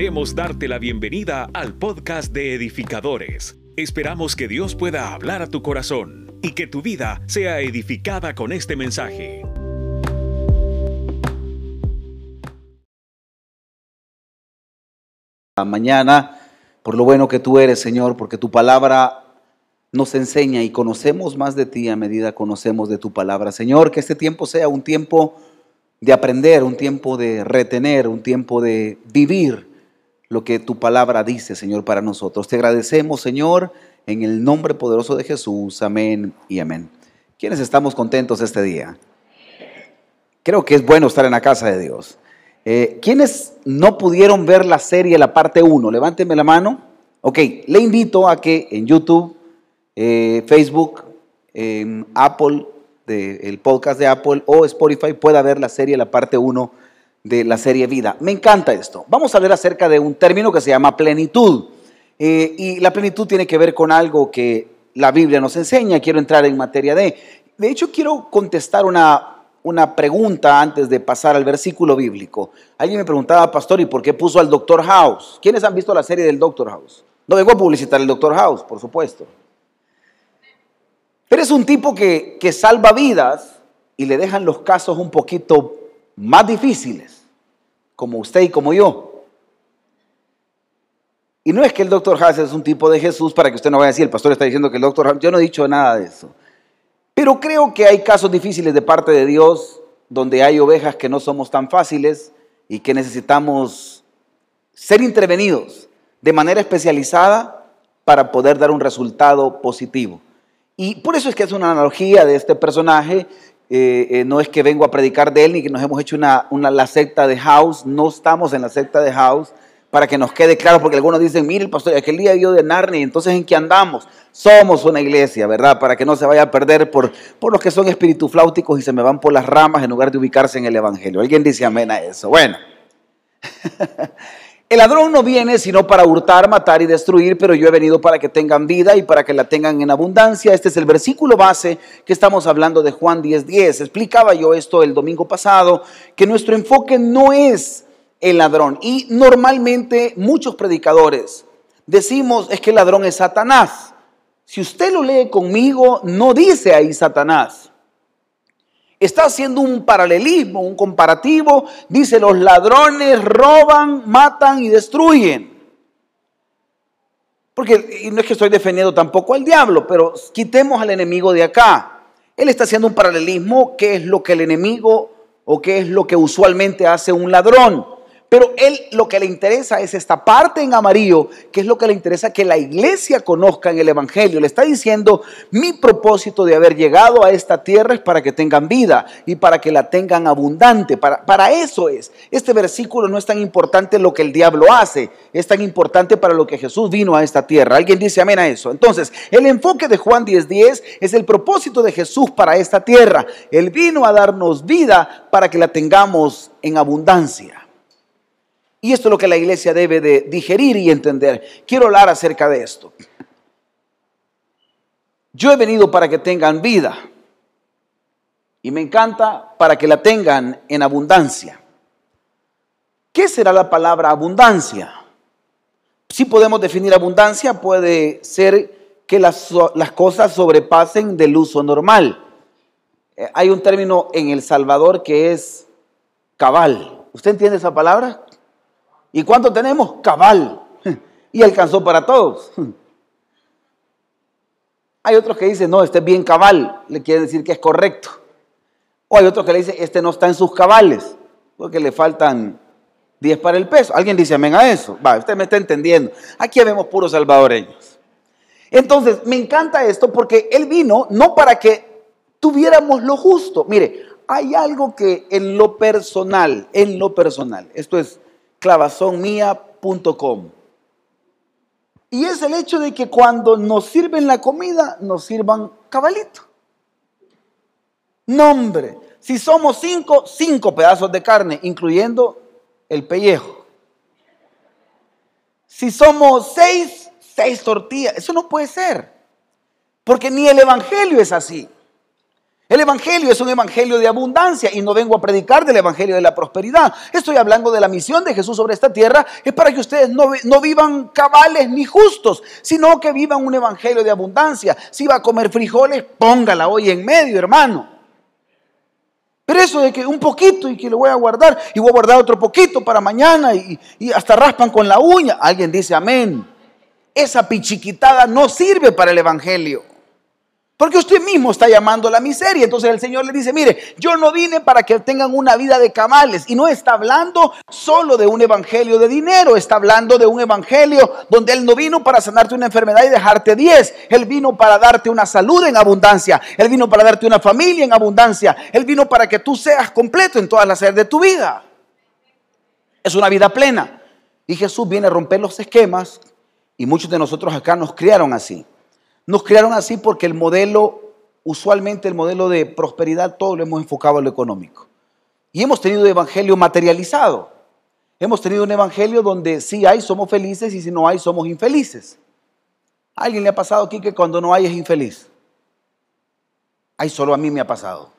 Queremos darte la bienvenida al podcast de edificadores. Esperamos que Dios pueda hablar a tu corazón y que tu vida sea edificada con este mensaje. Mañana, por lo bueno que tú eres, Señor, porque tu palabra nos enseña y conocemos más de ti a medida conocemos de tu palabra. Señor, que este tiempo sea un tiempo de aprender, un tiempo de retener, un tiempo de vivir lo que tu palabra dice, Señor, para nosotros. Te agradecemos, Señor, en el nombre poderoso de Jesús. Amén y amén. ¿Quiénes estamos contentos este día? Creo que es bueno estar en la casa de Dios. Eh, ¿Quiénes no pudieron ver la serie, la parte 1? Levánteme la mano. Ok, le invito a que en YouTube eh, Facebook, en Apple, el podcast de Apple o Spotify pueda ver la serie, la parte 1 de la serie Vida. Me encanta esto. Vamos a hablar acerca de un término que se llama plenitud. Eh, y la plenitud tiene que ver con algo que la Biblia nos enseña. Quiero entrar en materia de... De hecho, quiero contestar una, una pregunta antes de pasar al versículo bíblico. Alguien me preguntaba, pastor, ¿y por qué puso al Doctor House? ¿Quiénes han visto la serie del Doctor House? No vengo a publicitar el Doctor House, por supuesto. Pero es un tipo que, que salva vidas y le dejan los casos un poquito más difíciles, como usted y como yo. Y no es que el doctor House es un tipo de Jesús para que usted no vaya a decir, el pastor está diciendo que el doctor House, yo no he dicho nada de eso. Pero creo que hay casos difíciles de parte de Dios donde hay ovejas que no somos tan fáciles y que necesitamos ser intervenidos de manera especializada para poder dar un resultado positivo. Y por eso es que es una analogía de este personaje. Eh, eh, no es que vengo a predicar de él ni que nos hemos hecho una, una, la secta de House. No estamos en la secta de House para que nos quede claro, porque algunos dicen, mire, el pastor, aquel día yo de Narnia, entonces ¿en qué andamos? Somos una iglesia, ¿verdad? Para que no se vaya a perder por, por los que son espiritufláuticos y se me van por las ramas en lugar de ubicarse en el Evangelio. ¿Alguien dice amén a eso? Bueno. El ladrón no viene sino para hurtar, matar y destruir, pero yo he venido para que tengan vida y para que la tengan en abundancia. Este es el versículo base que estamos hablando de Juan 10:10. 10. Explicaba yo esto el domingo pasado, que nuestro enfoque no es el ladrón. Y normalmente muchos predicadores decimos es que el ladrón es Satanás. Si usted lo lee conmigo, no dice ahí Satanás. Está haciendo un paralelismo, un comparativo. Dice, los ladrones roban, matan y destruyen. Porque y no es que estoy defendiendo tampoco al diablo, pero quitemos al enemigo de acá. Él está haciendo un paralelismo, qué es lo que el enemigo o qué es lo que usualmente hace un ladrón. Pero él lo que le interesa es esta parte en amarillo, que es lo que le interesa que la iglesia conozca en el Evangelio. Le está diciendo, mi propósito de haber llegado a esta tierra es para que tengan vida y para que la tengan abundante. Para, eso es. Este versículo no es tan importante lo que el diablo hace, es tan importante para lo que Jesús vino a esta tierra. ¿Alguien dice amén a eso? Entonces, el enfoque de Juan 10:10 10 es el propósito de Jesús para esta tierra. Él vino a darnos vida para que la tengamos en abundancia. Y esto es lo que la iglesia debe de digerir y entender. Quiero hablar acerca de esto. Yo he venido para que tengan vida. Y me encanta para que la tengan en abundancia. ¿Qué será la palabra abundancia? Si podemos definir abundancia, puede ser que las, las cosas sobrepasen del uso normal. Eh, hay un término en El Salvador que es cabal. ¿Usted entiende esa palabra? ¿Y cuánto tenemos? Cabal. Y alcanzó para todos. Hay otros que dicen, no, este es bien cabal, le quiere decir que es correcto. O hay otros que le dicen, este no está en sus cabales, porque le faltan 10 para el peso. Alguien dice amén a eso. Va, usted me está entendiendo. Aquí vemos puros salvadoreños. Entonces, me encanta esto porque Él vino no para que tuviéramos lo justo. Mire, hay algo que en lo personal, en lo personal, esto es clavazonmia.com. Y es el hecho de que cuando nos sirven la comida, nos sirvan cabalito. Nombre. Si somos cinco, cinco pedazos de carne, incluyendo el pellejo. Si somos seis, seis tortillas. Eso no puede ser. Porque ni el Evangelio es así. El Evangelio es un Evangelio de abundancia y no vengo a predicar del Evangelio de la prosperidad. Estoy hablando de la misión de Jesús sobre esta tierra. Es para que ustedes no, no vivan cabales ni justos, sino que vivan un Evangelio de abundancia. Si va a comer frijoles, póngala hoy en medio, hermano. Pero eso de que un poquito y que lo voy a guardar y voy a guardar otro poquito para mañana y, y hasta raspan con la uña. Alguien dice amén. Esa pichiquitada no sirve para el Evangelio. Porque usted mismo está llamando a la miseria. Entonces el Señor le dice, mire, yo no vine para que tengan una vida de camales. Y no está hablando solo de un evangelio de dinero, está hablando de un evangelio donde Él no vino para sanarte una enfermedad y dejarte diez. Él vino para darte una salud en abundancia. Él vino para darte una familia en abundancia. Él vino para que tú seas completo en todas las áreas de tu vida. Es una vida plena. Y Jesús viene a romper los esquemas. Y muchos de nosotros acá nos criaron así. Nos crearon así porque el modelo, usualmente el modelo de prosperidad, todo lo hemos enfocado en lo económico. Y hemos tenido un evangelio materializado. Hemos tenido un evangelio donde si hay somos felices y si no hay somos infelices. ¿A alguien le ha pasado aquí que cuando no hay es infeliz? Ay, solo a mí me ha pasado.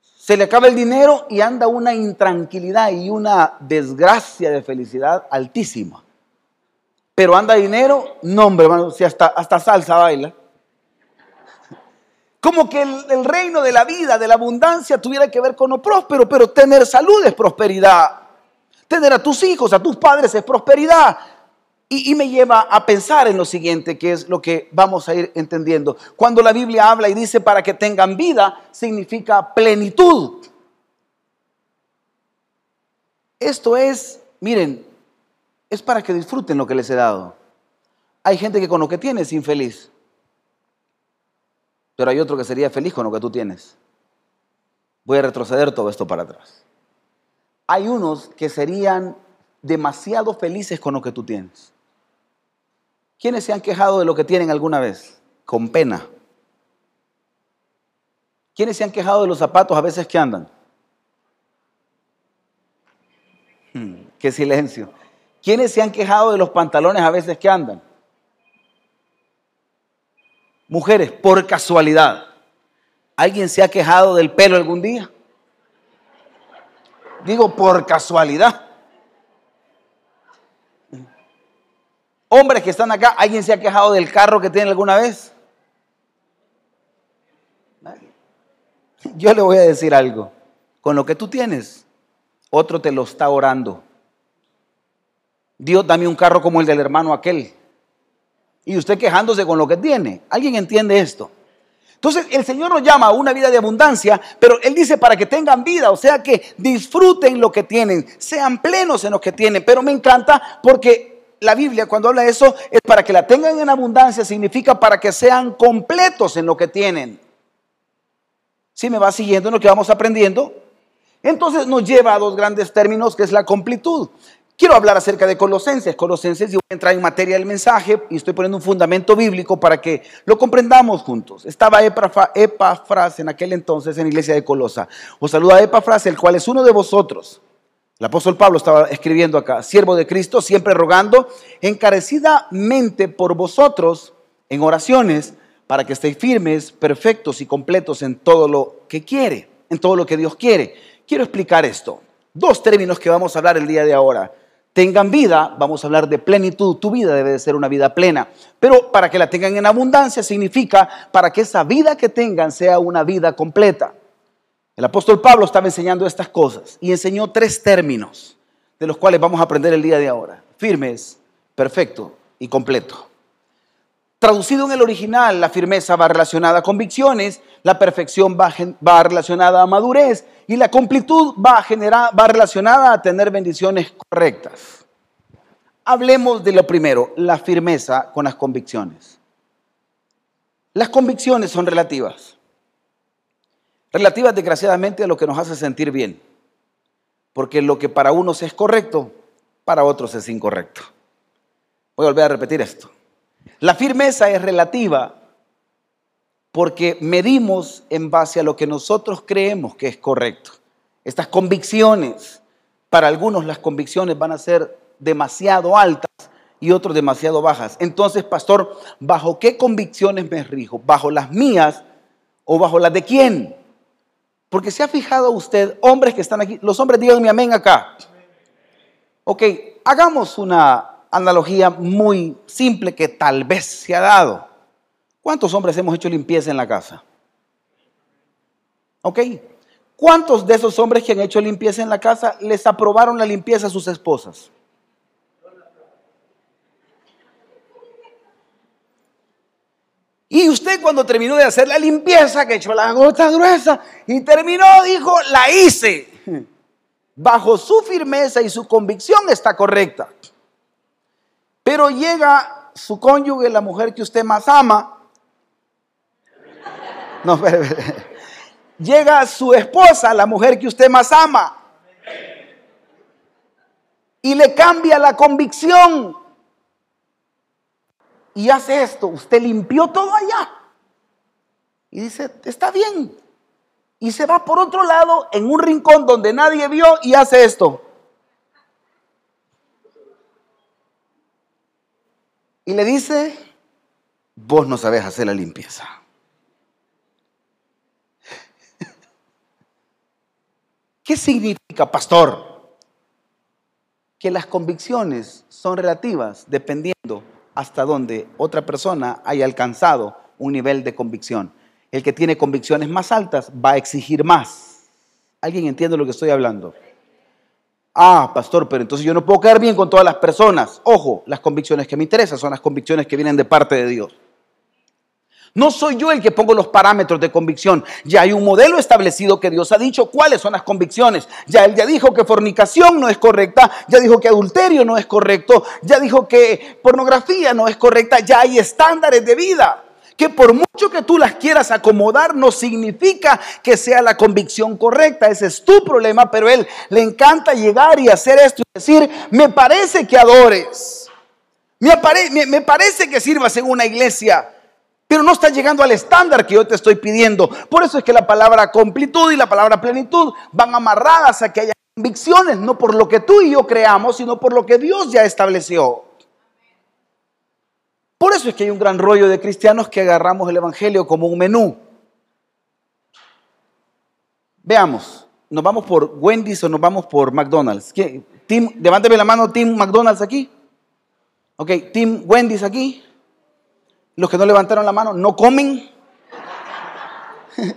Se le acaba el dinero y anda una intranquilidad y una desgracia de felicidad altísima pero anda dinero, no hombre, hermano, si hasta, hasta salsa baila. Como que el, reino de la vida, de la abundancia, tuviera que ver con lo próspero, pero tener salud es prosperidad. Tener a tus hijos, a tus padres es prosperidad. Y, y, me lleva a pensar en lo siguiente, que es lo que vamos a ir entendiendo. Cuando la Biblia habla y dice para que tengan vida, significa plenitud. Esto es, miren, es para que disfruten lo que les he dado. Hay gente que con lo que tiene es infeliz, pero hay otro que sería feliz con lo que tú tienes. Voy a retroceder todo esto para atrás. Hay unos que serían demasiado felices con lo que tú tienes. ¿Quiénes se han quejado de lo que tienen alguna vez? Con pena. ¿Quiénes se han quejado de los zapatos a veces que andan? Hmm, qué silencio. ¿Quiénes se han quejado de los pantalones a veces que andan? Mujeres, por casualidad. ¿Alguien se ha quejado del pelo algún día? Digo, por casualidad. Hombres que están acá, ¿alguien se ha quejado del carro que tienen alguna vez? Yo le voy a decir algo. Con lo que tú tienes, otro te lo está orando. Dios, dame un carro como el del hermano aquel. Y usted quejándose con lo que tiene. ¿Alguien entiende esto? Entonces el Señor nos llama a una vida de abundancia, pero Él dice para que tengan vida, o sea que disfruten lo que tienen, sean plenos en lo que tienen. Pero me encanta porque la Biblia cuando habla de eso es para que la tengan en abundancia, significa para que sean completos en lo que tienen. Si me va siguiendo en lo que vamos aprendiendo, entonces nos lleva a dos grandes términos que es la completud. Quiero hablar acerca de Colosenses. Colosenses, yo voy a entrar en materia del mensaje y estoy poniendo un fundamento bíblico para que lo comprendamos juntos. Estaba Epafras en aquel entonces en la iglesia de Colosa. Os saluda Epafras, el cual es uno de vosotros. El apóstol Pablo estaba escribiendo acá, siervo de Cristo, siempre rogando encarecidamente por vosotros en oraciones para que estéis firmes, perfectos y completos en todo lo que quiere, en todo lo que Dios quiere. Quiero explicar esto. Dos términos que vamos a hablar el día de ahora tengan vida, vamos a hablar de plenitud, tu vida debe de ser una vida plena, pero para que la tengan en abundancia significa para que esa vida que tengan sea una vida completa. El apóstol Pablo estaba enseñando estas cosas y enseñó tres términos de los cuales vamos a aprender el día de ahora. Firmes, perfecto y completo. Traducido en el original, la firmeza va relacionada a convicciones, la perfección va, relacionada a madurez y la completud va relacionada a tener bendiciones correctas. Hablemos de lo primero, la firmeza con las convicciones. Las convicciones son relativas. Relativas, desgraciadamente, a lo que nos hace sentir bien. Porque lo que para unos es correcto, para otros es incorrecto. Voy a volver a repetir esto. La firmeza es relativa porque medimos en base a lo que nosotros creemos que es correcto. Estas convicciones, para algunos las convicciones van a ser demasiado altas y otros demasiado bajas. Entonces, pastor, ¿bajo qué convicciones me rijo? ¿Bajo las mías ¿O bajo las de quién? Porque se ha fijado usted, hombres que están aquí, los hombres díganme amén acá. Ok, hagamos una analogía muy simple que tal vez se ha dado. ¿Cuántos hombres hemos hecho limpieza en la casa? ¿Ok? ¿Cuántos de esos hombres que han hecho limpieza en la casa les aprobaron la limpieza a sus esposas? Y usted cuando terminó de hacer la limpieza, que echó la gota gruesa y terminó, dijo, la hice. Bajo su firmeza y su convicción está correcta. Pero llega su cónyuge, la mujer que usted más ama. No, espere, espere. Llega su esposa, la mujer que usted más ama. Y le cambia la convicción. Y hace esto. Usted limpió todo allá. Y dice, está bien. Y se va por otro lado en un rincón donde nadie vio y hace esto. Y le dice, vos no sabés hacer la limpieza. ¿Qué significa, pastor? Que las convicciones son relativas dependiendo hasta dónde otra persona haya alcanzado un nivel de convicción. El que tiene convicciones más altas va a exigir más. ¿Alguien entiende lo que estoy hablando? Ah, pastor, pero entonces yo no puedo quedar bien con todas las personas. Ojo, las convicciones que me interesan son las convicciones que vienen de parte de Dios. No soy yo el que pongo los parámetros de convicción. Ya hay un modelo establecido que Dios ha dicho cuáles son las convicciones. Ya Él ya dijo que fornicación no es correcta, ya dijo que adulterio no es correcto, ya dijo que pornografía no es correcta, ya hay estándares de vida que por mucho que tú las quieras acomodar, no significa que sea la convicción correcta. Ese es tu problema, pero él le encanta llegar y hacer esto y decir, me parece que adores, me, me parece que sirvas en una iglesia, pero no está llegando al estándar que yo te estoy pidiendo. Por eso es que la palabra completud y la palabra plenitud van amarradas a que haya convicciones, no por lo que tú y yo creamos, sino por lo que Dios ya estableció. Por eso es que hay un gran rollo de cristianos que agarramos el Evangelio como un menú. Veamos, ¿nos vamos por Wendy's o nos vamos por McDonald's? Team, levánteme la mano, Team McDonald's aquí. Ok, Team Wendy's aquí. Los que no levantaron la mano, ¿no comen?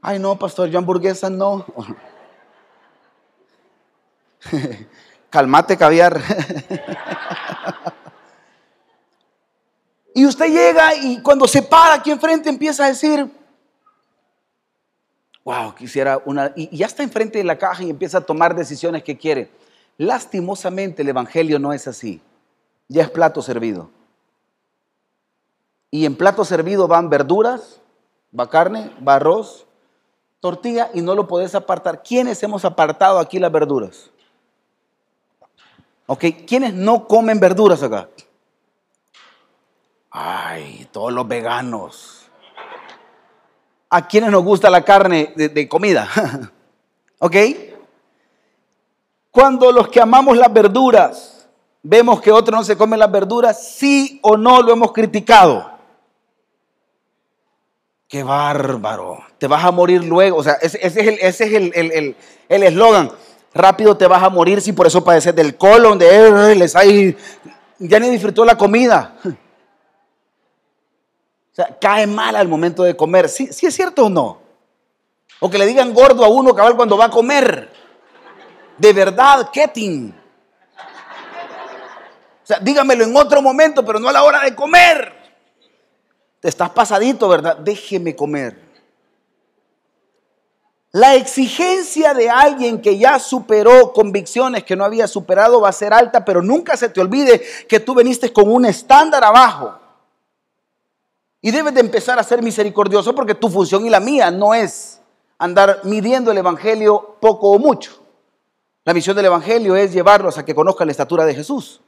Ay, no, pastor, yo hamburguesa no. Calmate, caviar. Y usted llega y cuando se para aquí enfrente empieza a decir, wow, quisiera una... Y ya está enfrente de la caja y empieza a tomar decisiones que quiere. Lastimosamente el Evangelio no es así. Ya es plato servido. Y en plato servido van verduras, va carne, va arroz, tortilla y no lo podés apartar. ¿Quiénes hemos apartado aquí las verduras? Ok, ¿quiénes no comen verduras acá? Ay, todos los veganos. ¿A quiénes nos gusta la carne de, comida? ¿Ok? Cuando los que amamos las verduras vemos que otros no se comen las verduras, sí o no lo hemos criticado. Qué bárbaro. Te vas a morir luego. O sea, ese, es el eslogan. Rápido te vas a morir si por eso padeces del colon, de les hay, ya ni disfrutó la comida. O sea, cae mal al momento de comer. ¿Sí, ¿Sí, es cierto o no? O que le digan gordo a uno cabal cuando va a comer. De verdad, Ketting. O sea, dígamelo en otro momento, pero no a la hora de comer. Te estás pasadito, ¿verdad? Déjeme comer. La exigencia de alguien que ya superó convicciones que no había superado va a ser alta, pero nunca se te olvide que tú viniste con un estándar abajo. Y debes de empezar a ser misericordioso porque tu función y la mía no es andar midiendo el Evangelio poco o mucho. La misión del Evangelio es llevarlos a que conozcan la estatura de Jesús.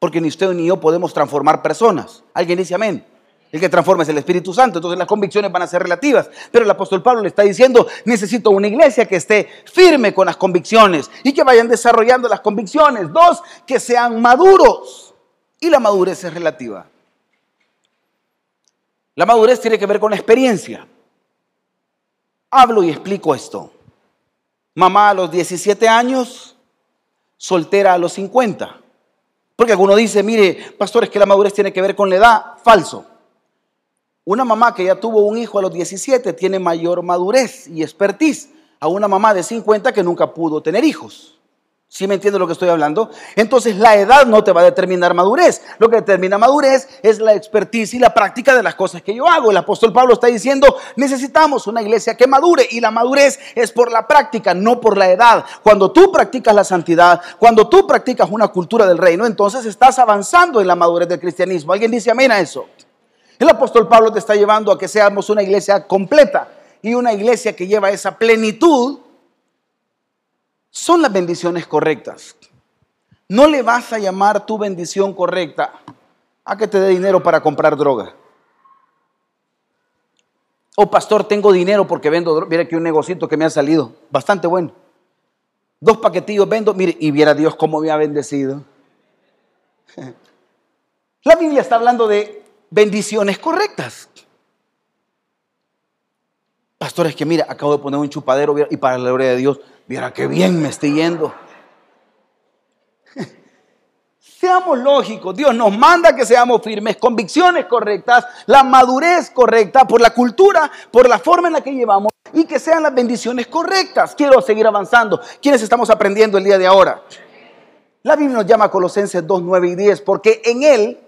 Porque ni usted ni yo podemos transformar personas. Alguien dice amén. El que transforma es el Espíritu Santo. Entonces las convicciones van a ser relativas. Pero el apóstol Pablo le está diciendo, necesito una iglesia que esté firme con las convicciones y que vayan desarrollando las convicciones. Dos, que sean maduros. Y la madurez es relativa. La madurez tiene que ver con la experiencia. hablo y explico esto. Mamá a los 17 años, soltera a los 50. Porque alguno dice, mire, pastores, que la madurez tiene que ver con la edad. Falso. Una mamá que ya tuvo un hijo a los 17 tiene mayor madurez y expertise a una mamá de 50 que nunca pudo tener hijos. ¿Sí me entiende lo que estoy hablando? Entonces la edad no te va a determinar madurez. Lo que determina madurez es la expertise y la práctica de las cosas que yo hago. El apóstol Pablo está diciendo, necesitamos una iglesia que madure y la madurez es por la práctica, no por la edad. Cuando tú practicas la santidad, cuando tú practicas una cultura del reino, entonces estás avanzando en la madurez del cristianismo. ¿Alguien dice amén a eso? El apóstol Pablo te está llevando a que seamos una iglesia completa y una iglesia que lleva esa plenitud son las bendiciones correctas. No le vas a llamar tu bendición correcta a que te dé dinero para comprar droga. O oh, pastor, tengo dinero porque vendo droga. Mira aquí un negocito que me ha salido, bastante bueno. Dos paquetillos vendo, mire, y viera Dios cómo me ha bendecido. La Biblia está hablando de bendiciones correctas. Pastor, es que mira, acabo de poner un chupadero y para la gloria de Dios Mira qué bien me estoy yendo. Seamos lógicos, Dios nos manda que seamos firmes, convicciones correctas, la madurez correcta por la cultura, por la forma en la que llevamos y que sean las bendiciones correctas. Quiero seguir avanzando. ¿Quiénes estamos aprendiendo el día de ahora? La Biblia nos llama Colosenses 2, 9 y 10 porque en él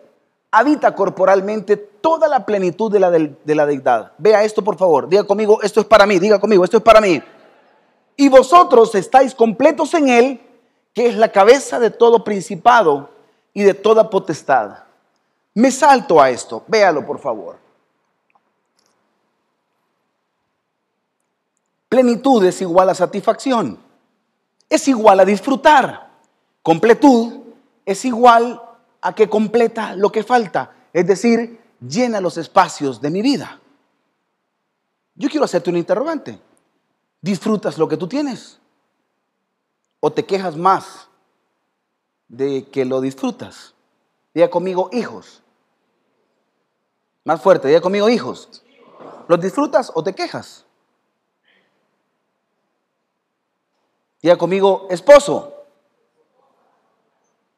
habita corporalmente toda la plenitud de la, de la deidad. Vea esto por favor, diga conmigo, esto es para mí, diga conmigo, esto es para mí. Y vosotros estáis completos en Él, que es la cabeza de todo principado y de toda potestad. Me salto a esto, véalo por favor. Plenitud es igual a satisfacción, es igual a disfrutar. Completud es igual a que completa lo que falta, es decir, llena los espacios de mi vida. Yo quiero hacerte un interrogante. ¿Disfrutas lo que tú tienes? ¿O te quejas más de que lo disfrutas? Diga conmigo, hijos. Más fuerte, diga conmigo, hijos. ¿Los disfrutas o te quejas? Diga conmigo, esposo.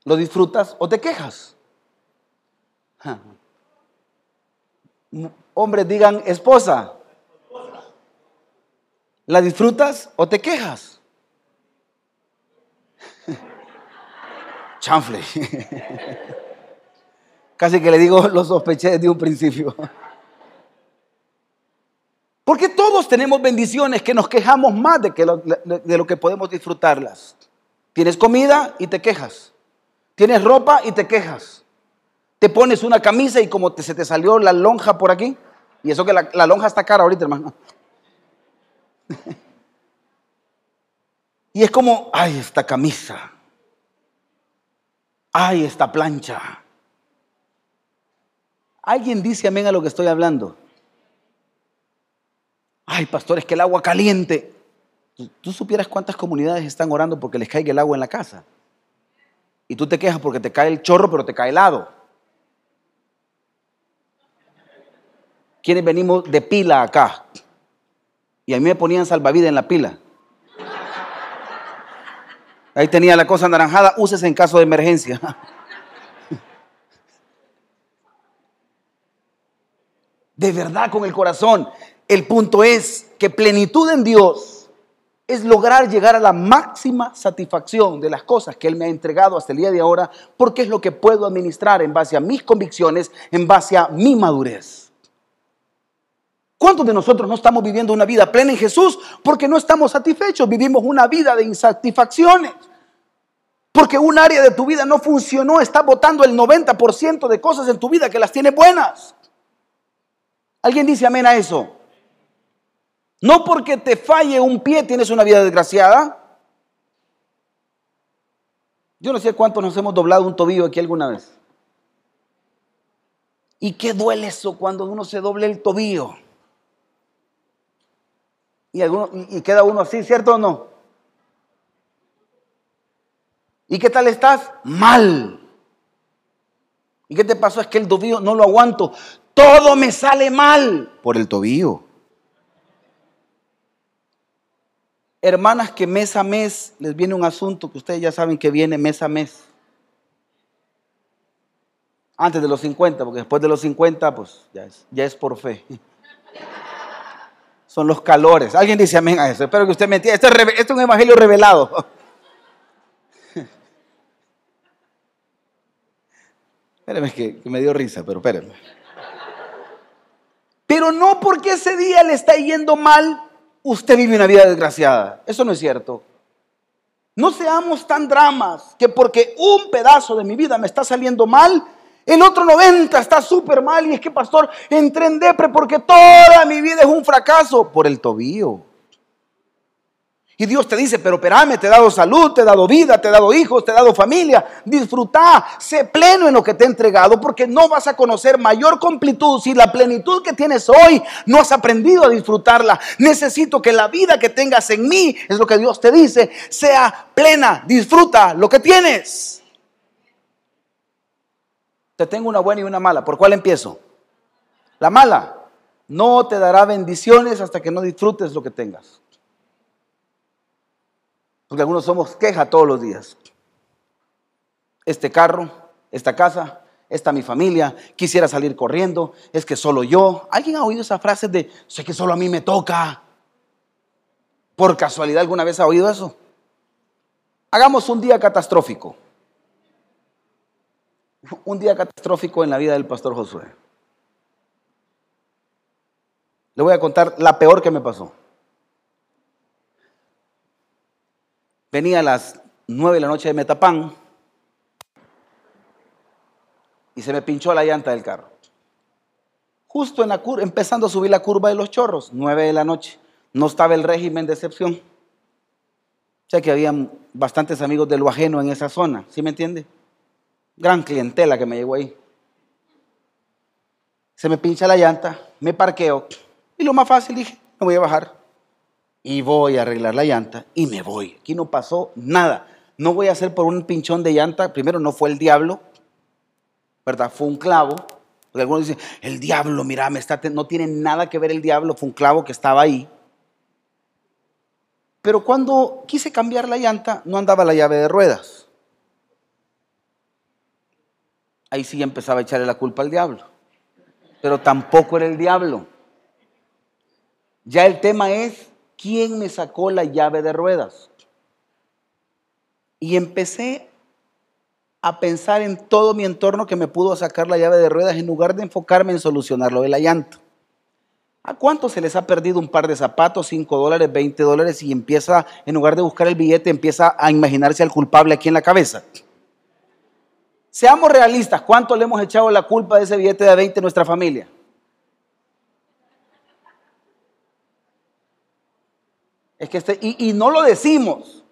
¿Lo disfrutas o te quejas? Hombres digan esposa. ¿La disfrutas o te quejas? Chanfle. Casi que le digo, lo sospeché desde un principio. Porque todos tenemos bendiciones que nos quejamos más de, que lo, de lo que podemos disfrutarlas. Tienes comida y te quejas. Tienes ropa y te quejas. Te pones una camisa y como te, se te salió la lonja por aquí. Y eso que la, la lonja está cara ahorita, hermano. y es como, ay, esta camisa. Ay, esta plancha. ¿Alguien dice amén a lo que estoy hablando? Ay, pastor, es que el agua caliente. Tú supieras cuántas comunidades están orando porque les caiga el agua en la casa. Y tú te quejas porque te cae el chorro, pero te cae helado. ¿Quiénes venimos de pila acá? Y a mí me ponían salvavidas en la pila. Ahí tenía la cosa anaranjada, úsese en caso de emergencia. De verdad con el corazón. El punto es que plenitud en Dios es lograr llegar a la máxima satisfacción de las cosas que Él me ha entregado hasta el día de ahora, porque es lo que puedo administrar en base a mis convicciones, en base a mi madurez. ¿Cuántos de nosotros no estamos viviendo una vida plena en Jesús porque no estamos satisfechos? Vivimos una vida de insatisfacciones. Porque un área de tu vida no funcionó, está botando el 90% de cosas en tu vida que las tiene buenas. ¿Alguien dice amén a eso? No porque te falle un pie tienes una vida desgraciada. Yo no sé cuántos nos hemos doblado un tobillo aquí alguna vez. ¿Y qué duele eso cuando uno se doble el tobillo? y, queda uno así, ¿cierto o no? ¿Y qué tal estás? Mal. ¿Y qué te pasó? Es que el tobillo no lo aguanto. Todo me sale mal por el tobillo. Hermanas que mes a mes les viene un asunto que ustedes ya saben que viene mes a mes. Antes de los 50, porque después de los 50, pues ya es, ya es por fe. Son los calores. Alguien dice amén a eso. Espero que usted me entienda. Esto es, esto es un evangelio revelado. Espérenme, que, que me dio risa, pero espérenme. Pero no porque ese día le está yendo mal, usted vive una vida desgraciada. Eso no es cierto. No seamos tan dramas que porque un pedazo de mi vida me está saliendo mal, el otro 90 está súper mal y es que, pastor, entré en depre porque toda mi vida es un fracaso por el tobillo. Y Dios te dice, pero espérame, te he dado salud, te he dado vida, te he dado hijos, te he dado familia. Disfruta, sé pleno en lo que te he entregado, porque no vas a conocer mayor completud si la plenitud que tienes hoy no has aprendido a disfrutarla. Necesito que la vida que tengas en mí, es lo que Dios te dice, sea plena. Disfruta lo que tienes. Te tengo una buena y una mala. ¿Por cuál empiezo? La mala. No te dará bendiciones hasta que no disfrutes lo que tengas. Porque algunos somos queja todos los días. Este carro, esta casa, esta mi familia, quisiera salir corriendo, es que solo yo. ¿Alguien ha oído esa frase de, sé que solo a mí me toca? ¿Por casualidad alguna vez ha oído eso? Hagamos un día catastrófico. Un día catastrófico en la vida del pastor Josué. Le voy a contar la peor que me pasó. Venía a las nueve de la noche de Metapán y se me pinchó la llanta del carro. Justo en la curva, empezando a subir la curva de los chorros, nueve de la noche. No estaba el régimen de excepción. O sea que había bastantes amigos de lo ajeno en esa zona, ¿sí me entiende? Gran clientela que me llegó ahí. Se me pincha la llanta, me parqueo y lo más fácil dije, me voy a bajar y voy a arreglar la llanta y me voy. Aquí no pasó nada. No voy a hacer por un pinchón de llanta. Primero, no fue el diablo, ¿verdad? Fue un clavo. Porque algunos dicen, el diablo, mira, está no tiene nada que ver el diablo, fue un clavo que estaba ahí. Pero cuando quise cambiar la llanta, no andaba la llave de ruedas. Ahí sí empezaba a echarle la culpa al diablo. Pero tampoco era el diablo. Ya el tema es ¿quién me sacó la llave de ruedas? Y empecé a pensar en todo mi entorno que me pudo sacar la llave de ruedas en lugar de enfocarme en solucionar lo de la llanta. ¿A cuánto se les ha perdido un par de zapatos, 5 dólares, 20 dólares y empieza, en lugar de buscar el billete, empieza a imaginarse al culpable aquí en la cabeza? Seamos realistas, ¿cuánto le hemos echado la culpa de ese billete de 20 a nuestra familia? Es que este, y, no lo decimos.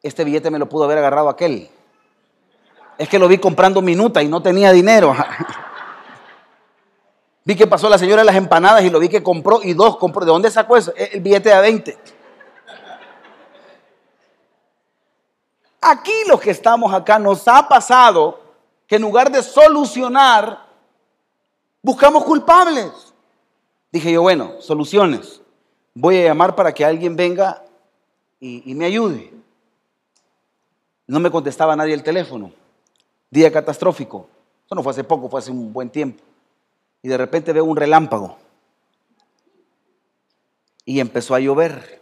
Este billete me lo pudo haber agarrado aquel. Es que lo vi comprando minuta y no tenía dinero. vi que pasó la señora de las empanadas y lo vi que compró y dos compró. ¿De dónde sacó eso? El billete de 20. Aquí los que estamos acá nos ha pasado que en lugar de solucionar, buscamos culpables. Dije yo, bueno, soluciones voy a llamar para que alguien venga y, me ayude. No me contestaba nadie el teléfono. Día catastrófico. Eso no fue hace poco, fue hace un buen tiempo. Y de repente veo un relámpago. Y empezó a llover.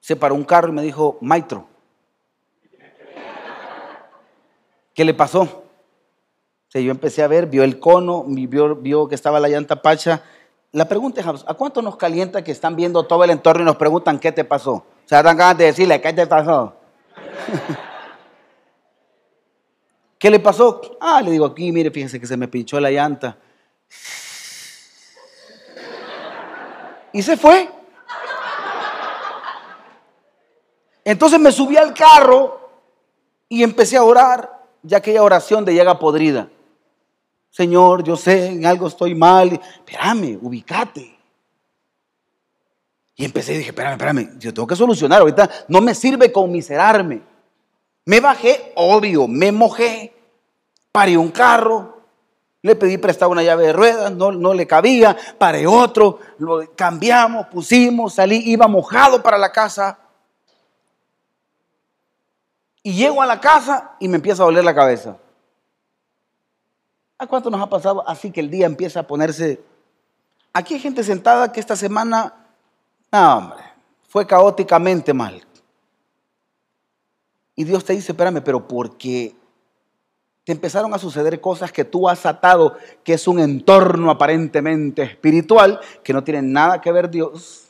Se paró un carro y me dijo, Maitro, ¿qué le pasó? O yo empecé a ver, vio el cono, vio, vio que estaba la llanta pacha la pregunta es, ¿a cuánto nos calienta que están viendo todo el entorno y nos preguntan qué te pasó? O sea, dan ganas de decirle, ¿qué te pasó? ¿Qué le pasó? Ah, le digo aquí, mire, fíjese que se me pinchó la llanta. Y se fue. Entonces me subí al carro y empecé a orar, ya aquella oración de llega podrida. Señor, yo sé, en algo estoy mal. Espérame, ubicate. Y empecé y dije, espérame, espérame, yo tengo que solucionar. Ahorita no me sirve conmiserarme. Me bajé, obvio, me mojé, paré un carro, Le pedí prestado una llave de ruedas, no, no le cabía, paré otro, lo cambiamos, pusimos, salí, iba mojado para la casa. Y llego a la casa y me empieza a doler la cabeza. ¿A cuánto nos ha pasado así que el día empieza a ponerse... Aquí hay gente sentada que esta semana, no hombre, fue caóticamente mal. Y Dios te dice, espérame, pero porque te empezaron a suceder cosas que tú has atado, que es un entorno aparentemente espiritual, que no tiene nada que ver Dios.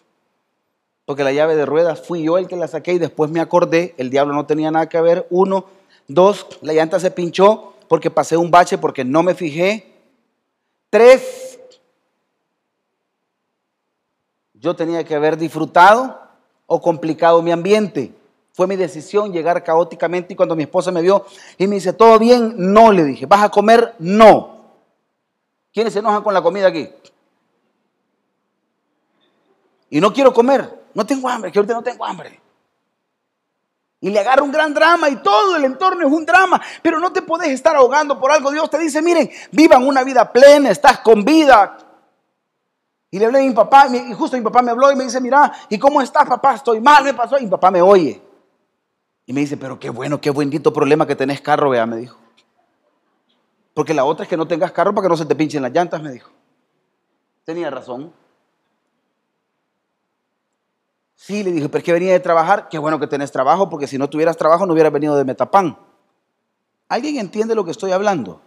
Porque la llave de ruedas fui yo el que la saqué y después me acordé, el diablo no tenía nada que ver. Uno, dos, la llanta se pinchó porque pasé un bache porque no me fijé. Tres, yo tenía que haber disfrutado o complicado mi ambiente. Fue mi decisión llegar caóticamente y cuando mi esposa me vio y me dice, ¿todo bien? No, le dije, ¿vas a comer? No. ¿Quiénes se enojan con la comida aquí? Y no quiero comer, no tengo hambre, que ahorita no tengo hambre. Y le agarra un gran drama y todo el entorno es un drama, pero no te puedes estar ahogando por algo. Dios te dice, miren, vivan una vida plena, estás con vida. Y le hablé a mi papá, y justo mi papá me habló y me dice, mira, ¿y cómo estás, papá? Estoy mal, me pasó. Y mi papá me oye. Y me dice, pero qué bueno, qué bendito problema que tenés carro, vea, me dijo. Porque la otra es que no tengas carro para que no se te pinchen las llantas, me dijo. Tenía razón. Sí, le dije, pero es que venía de trabajar. Qué bueno que tenés trabajo, porque si no tuvieras trabajo no hubieras venido de Metapán. ¿Alguien entiende lo que estoy hablando?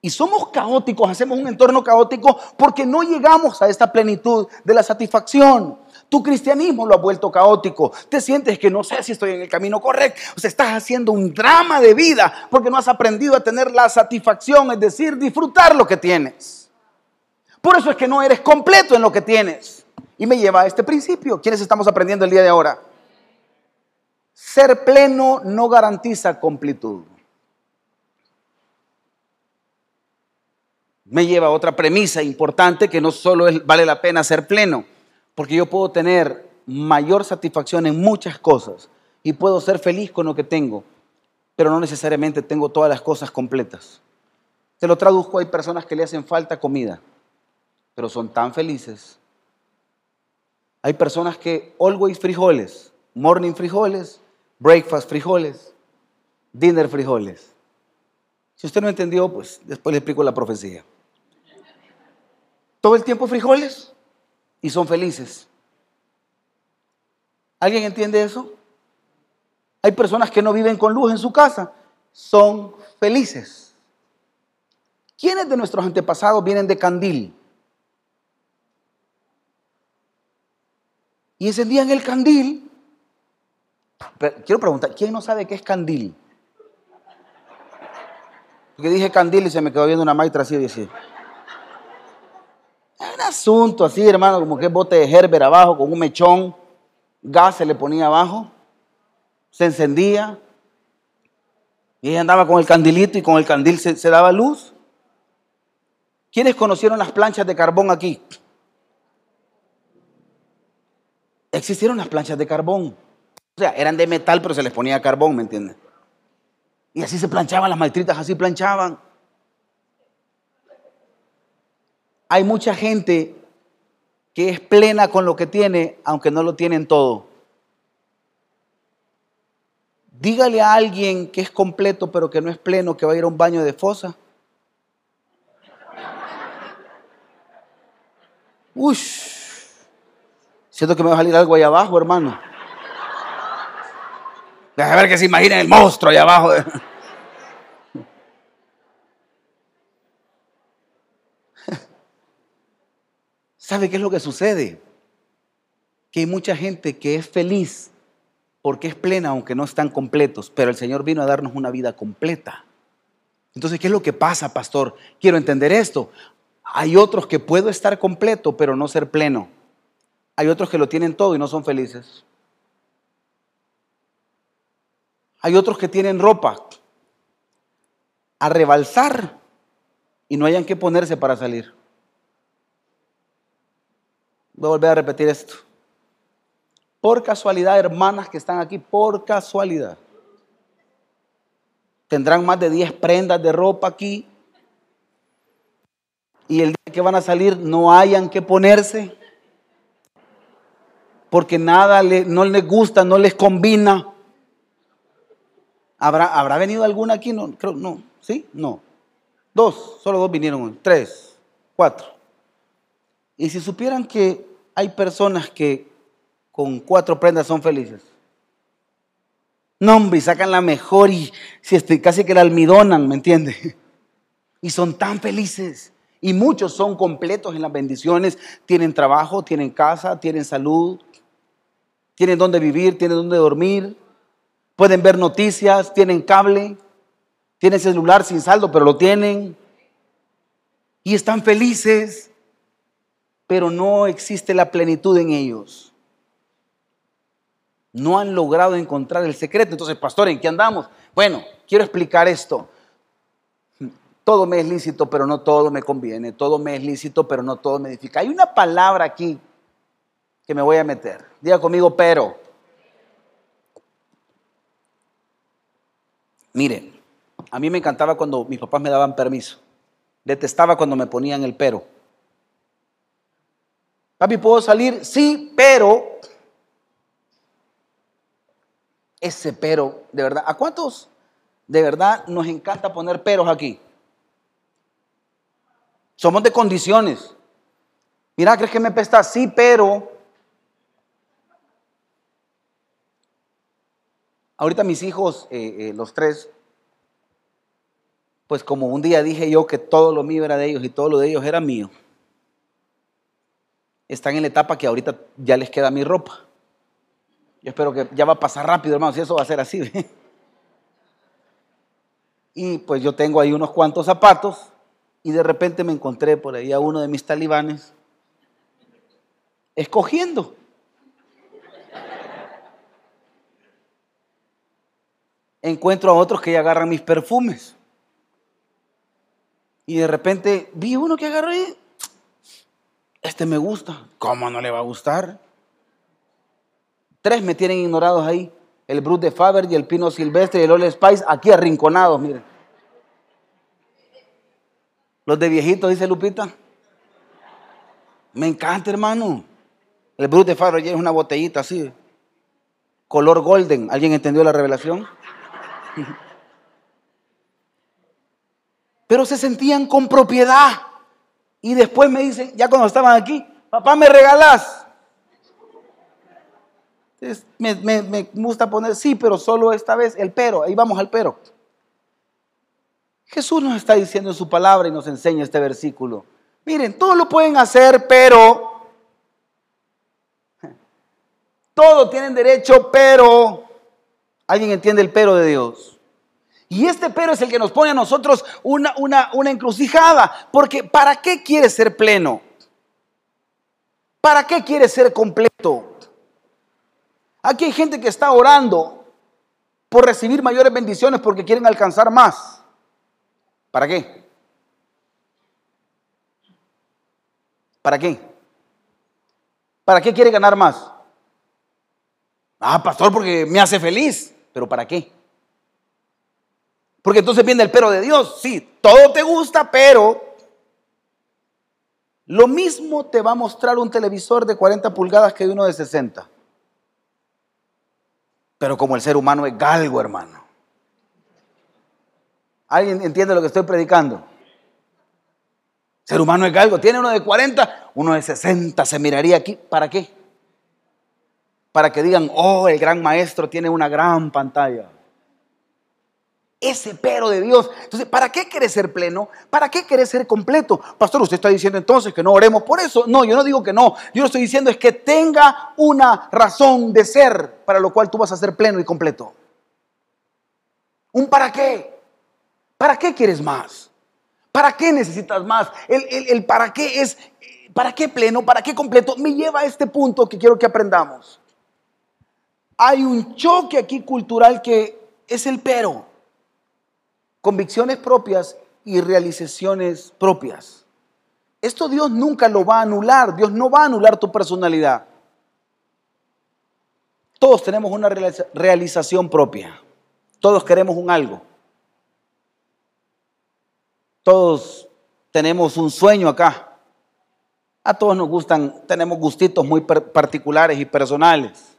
Y somos caóticos, hacemos un entorno caótico porque no llegamos a esta plenitud de la satisfacción. Tu cristianismo lo ha vuelto caótico. Te sientes que no sé si estoy en el camino correcto. O sea, estás haciendo un drama de vida porque no has aprendido a tener la satisfacción, es decir, disfrutar lo que tienes. Por eso es que no eres completo en lo que tienes. Y me lleva a este principio. ¿Quiénes estamos aprendiendo el día de ahora? Ser pleno no garantiza completud. Me lleva a otra premisa importante que no solo vale la pena ser pleno, porque yo puedo tener mayor satisfacción en muchas cosas y puedo ser feliz con lo que tengo, pero no necesariamente tengo todas las cosas completas. Te lo traduzco, hay personas que le hacen falta comida, pero son tan felices. Hay personas que always frijoles, morning frijoles, breakfast frijoles, dinner frijoles. Si usted no entendió, pues después le explico la profecía. Todo el tiempo frijoles, y son felices. ¿Alguien entiende eso? Hay personas que no viven con luz en su casa, son felices. ¿Quiénes de nuestros antepasados vienen de candil? Y encendían el candil. quiero preguntar, ¿quién no sabe qué es candil? Porque dije candil y se me quedó viendo una maitra así y decía un asunto así, hermano, como que bote de Gerber abajo con un mechón, gas se le ponía abajo, se encendía y ella andaba con el candilito y con el candil se, se daba luz. ¿Quiénes conocieron las planchas de carbón aquí? Existieron las planchas de carbón. O sea, eran de metal, pero se les ponía carbón, ¿me entienden? Y así se planchaban las maestritas, así planchaban. hay mucha gente que es plena con lo que tiene, aunque no lo tienen todo. Dígale a alguien que es completo pero que no es pleno, que va a ir a un baño de fosa. Uy, siento que me va a salir algo ahí abajo, hermano. Deja ver que se imaginen el monstruo ahí abajo. ¿Sabe qué es lo que sucede? Que hay mucha gente que es feliz porque es plena aunque no están completos, pero el Señor vino a darnos una vida completa. Entonces, ¿qué es lo que pasa, pastor? Quiero entender esto. Hay otros que puedo estar completo, pero no ser pleno. Hay otros que lo tienen todo y no son felices. Hay otros que tienen ropa a rebalsar y no hayan que ponerse para salir. Voy a volver a repetir esto. Por casualidad, hermanas que están aquí, por casualidad. Tendrán más de 10 prendas de ropa aquí. y el día que van a salir no hayan que ponerse porque nada no les gusta, no les combina. ¿Habrá, ¿Habrá venido alguna aquí? No, creo, no. ¿Sí? No. Dos, solo dos vinieron. Tres, cuatro. Y si supieran que hay personas que con cuatro prendas son felices. No, hombre, sacan la mejor y si estoy, casi que la almidonan, ¿me entiende? Y son tan felices. Y muchos son completos en las bendiciones. Tienen trabajo, tienen casa, tienen salud, tienen donde vivir, tienen donde dormir. Pueden ver noticias, tienen cable, tienen celular sin saldo, pero lo tienen. Y están felices, pero no existe la plenitud en ellos. No han logrado encontrar el secreto. Entonces, pastor, ¿en qué andamos? Bueno, quiero explicar esto. Todo me es lícito, pero no todo me conviene. Todo me es lícito, pero no todo me edifica. Hay una palabra aquí que me voy a meter. Diga conmigo, pero. Miren, a mí me encantaba cuando mis papás me daban permiso. Detestaba cuando me ponían el pero. Papi, ¿puedo salir? Sí, pero. Ese pero, de verdad. ¿A cuántos de verdad nos encanta poner peros aquí? Somos de condiciones. Mira, ¿crees que me pesta? Sí, pero. Ahorita mis hijos, eh, eh, los tres, pues como un día dije yo que todo lo mío era de ellos y todo lo de ellos era mío, están en la etapa que ahorita ya les queda mi ropa. Yo espero que ya va a pasar rápido, hermano, si eso va a ser así. Y pues yo tengo ahí unos cuantos zapatos y de repente me encontré por ahí a uno de mis talibanes escogiendo. Encuentro a otros que ya agarran mis perfumes. Y de repente vi uno que agarré. Este me gusta. ¿Cómo no le va a gustar? Tres me tienen ignorados ahí. El Brut de Faber y el Pino Silvestre y el Ole Spice aquí arrinconados, miren. Los de viejitos, dice Lupita. Me encanta, hermano. El Brut de ya es una botellita así. Color golden. ¿Alguien entendió la revelación? Pero se sentían con propiedad. Y después me dicen, ya cuando estaban aquí, papá, ¿me regalas? me, me gusta poner sí, pero solo esta vez el pero. Ahí vamos al pero. Jesús nos está diciendo en su palabra y nos enseña este versículo. Miren, todo lo pueden hacer, pero... Todo tienen derecho, pero... ¿Alguien entiende el pero de Dios? Y este pero es el que nos pone a nosotros una, una, una encrucijada. Porque ¿para qué quieres ser pleno? ¿Para qué quieres ser completo? Aquí hay gente que está orando por recibir mayores bendiciones porque quieren alcanzar más. ¿Para qué? ¿Para qué? ¿Para qué quiere ganar más? Ah, pastor, porque me hace feliz. ¿Pero para qué? Porque entonces viene el pero de Dios. Sí, todo te gusta, pero lo mismo te va a mostrar un televisor de 40 pulgadas que uno de 60. Pero como el ser humano es galgo, hermano. ¿Alguien entiende lo que estoy predicando? Ser humano es algo. Tiene uno de 40, uno de 60. Se miraría aquí. ¿Para qué? Para que digan, oh, el gran maestro tiene una gran pantalla. Ese pero de Dios. Entonces, ¿para qué quieres ser pleno? ¿Para qué quieres ser completo? Pastor, usted está diciendo entonces que no oremos por eso. No, yo no digo que no. Yo lo estoy diciendo es que tenga una razón de ser para lo cual tú vas a ser pleno y completo. ¿Un para qué? ¿Para qué quieres más? ¿Para qué necesitas más? El, para qué es, ¿para qué pleno? ¿Para qué completo? Me lleva a este punto que quiero que aprendamos. Hay un choque aquí cultural que es el pero. Convicciones propias y realizaciones propias. Esto Dios nunca lo va a anular. Dios no va a anular tu personalidad. Todos tenemos una realización propia. Todos queremos un algo. Todos tenemos un sueño acá. A todos nos gustan, tenemos gustitos muy particulares y personales.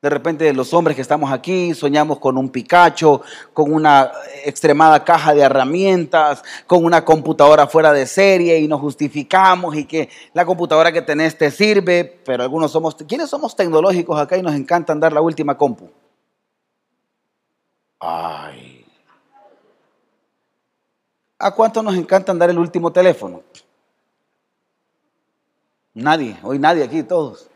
De repente los hombres que estamos aquí soñamos con un Picacho, con una extremada caja de herramientas, con una computadora fuera de serie y nos justificamos y que la computadora que tenés te sirve, pero algunos somos, ¿quiénes somos tecnológicos acá y nos encanta andar la última compu? Ay. ¿A cuánto nos encanta andar el último teléfono? Nadie, hoy nadie aquí, todos.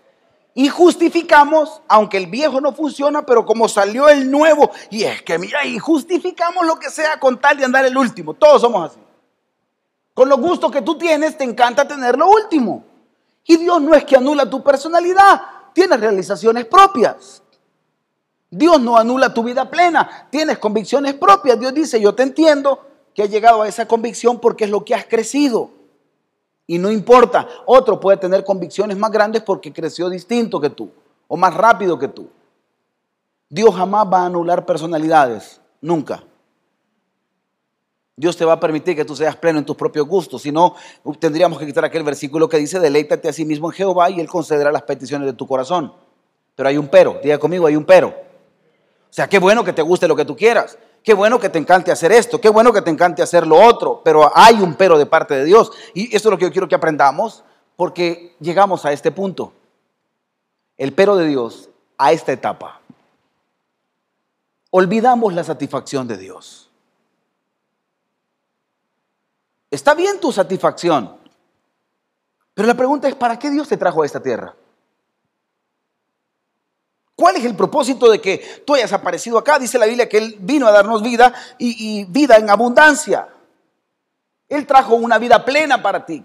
Y justificamos, aunque el viejo no funciona, pero como salió el nuevo, y es que mira, y justificamos lo que sea con tal de andar el último. Todos somos así. Con los gustos que tú tienes, te encanta tener lo último. Y Dios no es que anula tu personalidad, tienes realizaciones propias. Dios no anula tu vida plena, tienes convicciones propias. Dios dice, yo te entiendo que has llegado a esa convicción porque es lo que has crecido. Y no importa, otro puede tener convicciones más grandes porque creció distinto que tú o más rápido que tú. Dios jamás va a anular personalidades, nunca. Dios te va a permitir que tú seas pleno en tus propios gustos. Si no, tendríamos que quitar aquel versículo que dice, deleítate a sí mismo en Jehová y Él concederá las peticiones de tu corazón. Pero hay un pero, diga conmigo, hay un pero. O sea, qué bueno que te guste lo que tú quieras. Qué bueno que te encante hacer esto, qué bueno que te encante hacer lo otro, pero hay un pero de parte de Dios. Y esto es lo que yo quiero que aprendamos, porque llegamos a este punto. El pero de Dios a esta etapa. Olvidamos la satisfacción de Dios. Está bien tu satisfacción, pero la pregunta es, ¿para qué Dios te trajo a esta tierra? ¿Cuál es el propósito de que tú hayas aparecido acá? Dice la Biblia que Él vino a darnos vida y, vida en abundancia. Él trajo una vida plena para ti.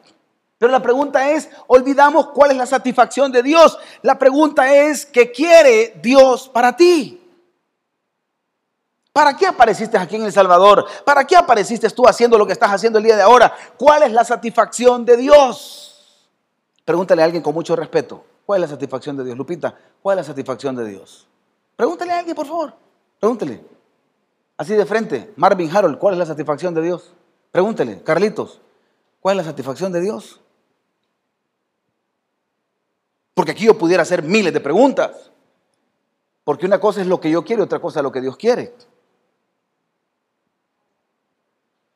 Pero la pregunta es, olvidamos cuál es la satisfacción de Dios. La pregunta es, ¿qué quiere Dios para ti? ¿Para qué apareciste aquí en El Salvador? ¿Para qué apareciste tú haciendo lo que estás haciendo el día de ahora? ¿Cuál es la satisfacción de Dios? Pregúntale a alguien con mucho respeto. ¿Cuál es la satisfacción de Dios? Lupita, ¿cuál es la satisfacción de Dios? Pregúntale a alguien, por favor. Pregúntele. Así de frente, Marvin Harold, ¿cuál es la satisfacción de Dios? Pregúntele, Carlitos, ¿cuál es la satisfacción de Dios? Porque aquí yo pudiera hacer miles de preguntas. Porque una cosa es lo que yo quiero y otra cosa es lo que Dios quiere.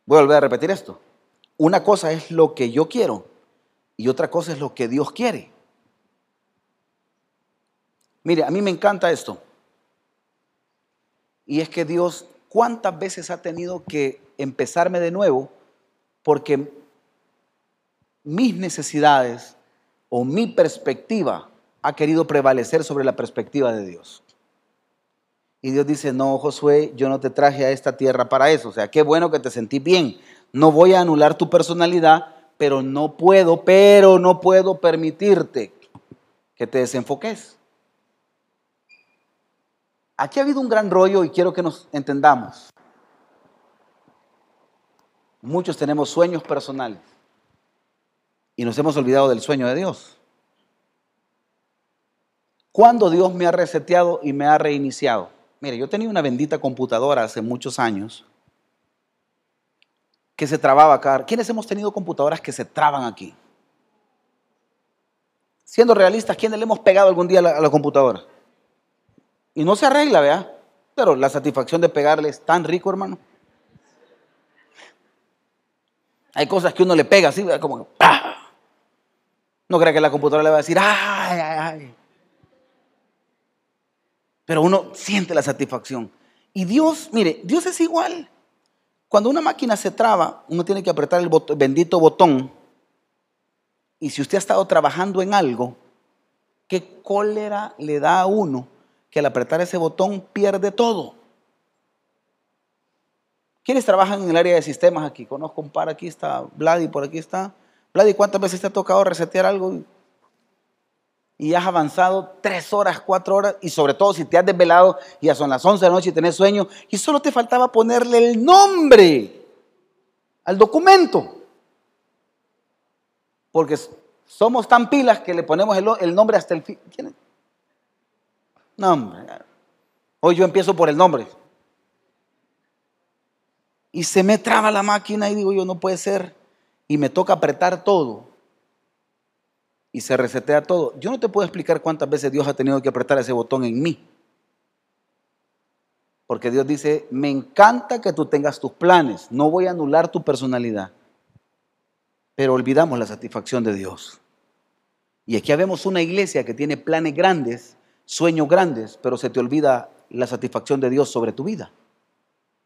Voy a volver a repetir esto. Una cosa es lo que yo quiero y otra cosa es lo que Dios quiere. Mire, a mí me encanta esto. Y es que Dios, ¿cuántas veces ha tenido que empezarme de nuevo? Porque mis necesidades o mi perspectiva ha querido prevalecer sobre la perspectiva de Dios. Y Dios dice, no, Josué, yo no te traje a esta tierra para eso. O sea, qué bueno que te sentí bien. No voy a anular tu personalidad, pero no puedo, pero no puedo permitirte que te desenfoques. Aquí ha habido un gran rollo y quiero que nos entendamos. Muchos tenemos sueños personales y nos hemos olvidado del sueño de Dios. ¿Cuándo Dios me ha reseteado y me ha reiniciado? Mire, yo tenía una bendita computadora hace muchos años que se trababa acá. ¿Quiénes hemos tenido computadoras que se traban aquí? Siendo realistas, ¿quiénes le hemos pegado algún día a la, a la computadora? Y no se arregla, vea. Pero la satisfacción de pegarle es tan rico, hermano. Hay cosas que uno le pega así, como No crea que la computadora le va a decir, ay, ay, ay. Pero uno siente la satisfacción. Y Dios, mire, Dios es igual. Cuando una máquina se traba, uno tiene que apretar el bendito botón. Y si usted ha estado trabajando en algo, ¿qué cólera le da a uno que al apretar ese botón pierde todo. ¿Quiénes trabajan en el área de sistemas aquí? Conozco un par, aquí está Vladi, por aquí está. Vladi, ¿cuántas veces te ha tocado resetear algo? Y has avanzado tres horas, cuatro horas, y sobre todo si te has desvelado, ya son las once de la noche y tenés sueño, y solo te faltaba ponerle el nombre al documento. Porque somos tan pilas que le ponemos el, nombre hasta el fin. No, Hoy yo empiezo por el nombre. Y se me traba la máquina y digo yo, no puede ser. y me toca apretar todo y se resetea todo. Yo no te puedo explicar cuántas veces Dios ha tenido que apretar ese botón en mí. Porque Dios dice, me encanta que tú tengas tus planes, no voy a anular tu personalidad. Pero olvidamos la satisfacción de Dios. Y aquí vemos una iglesia que tiene planes grandes, sueños grandes, pero se te olvida la satisfacción de Dios sobre tu vida.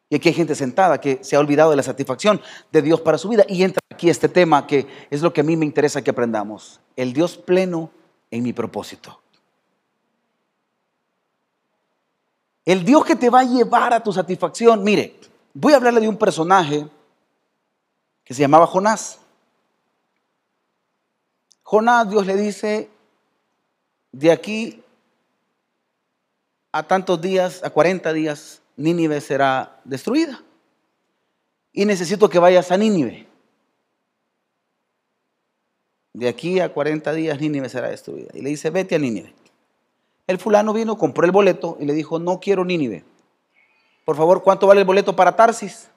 Y aquí hay gente sentada que se ha olvidado de la satisfacción de Dios para su vida. Y entra aquí este tema que es lo que a mí me interesa que aprendamos. El Dios pleno en mi propósito. El Dios que te va a llevar a tu satisfacción. Mire, voy a hablarle de un personaje que se llamaba Jonás. Jonás, Dios le dice, de aquí a tantos días, a 40 días, Nínive será destruida. Y necesito que vayas a Nínive. De aquí a 40 días Nínive será destruida. Y le dice, vete a Nínive. El fulano vino, compró el boleto y le dijo, no quiero Nínive. Por favor, ¿cuánto vale el boleto para Tarsis?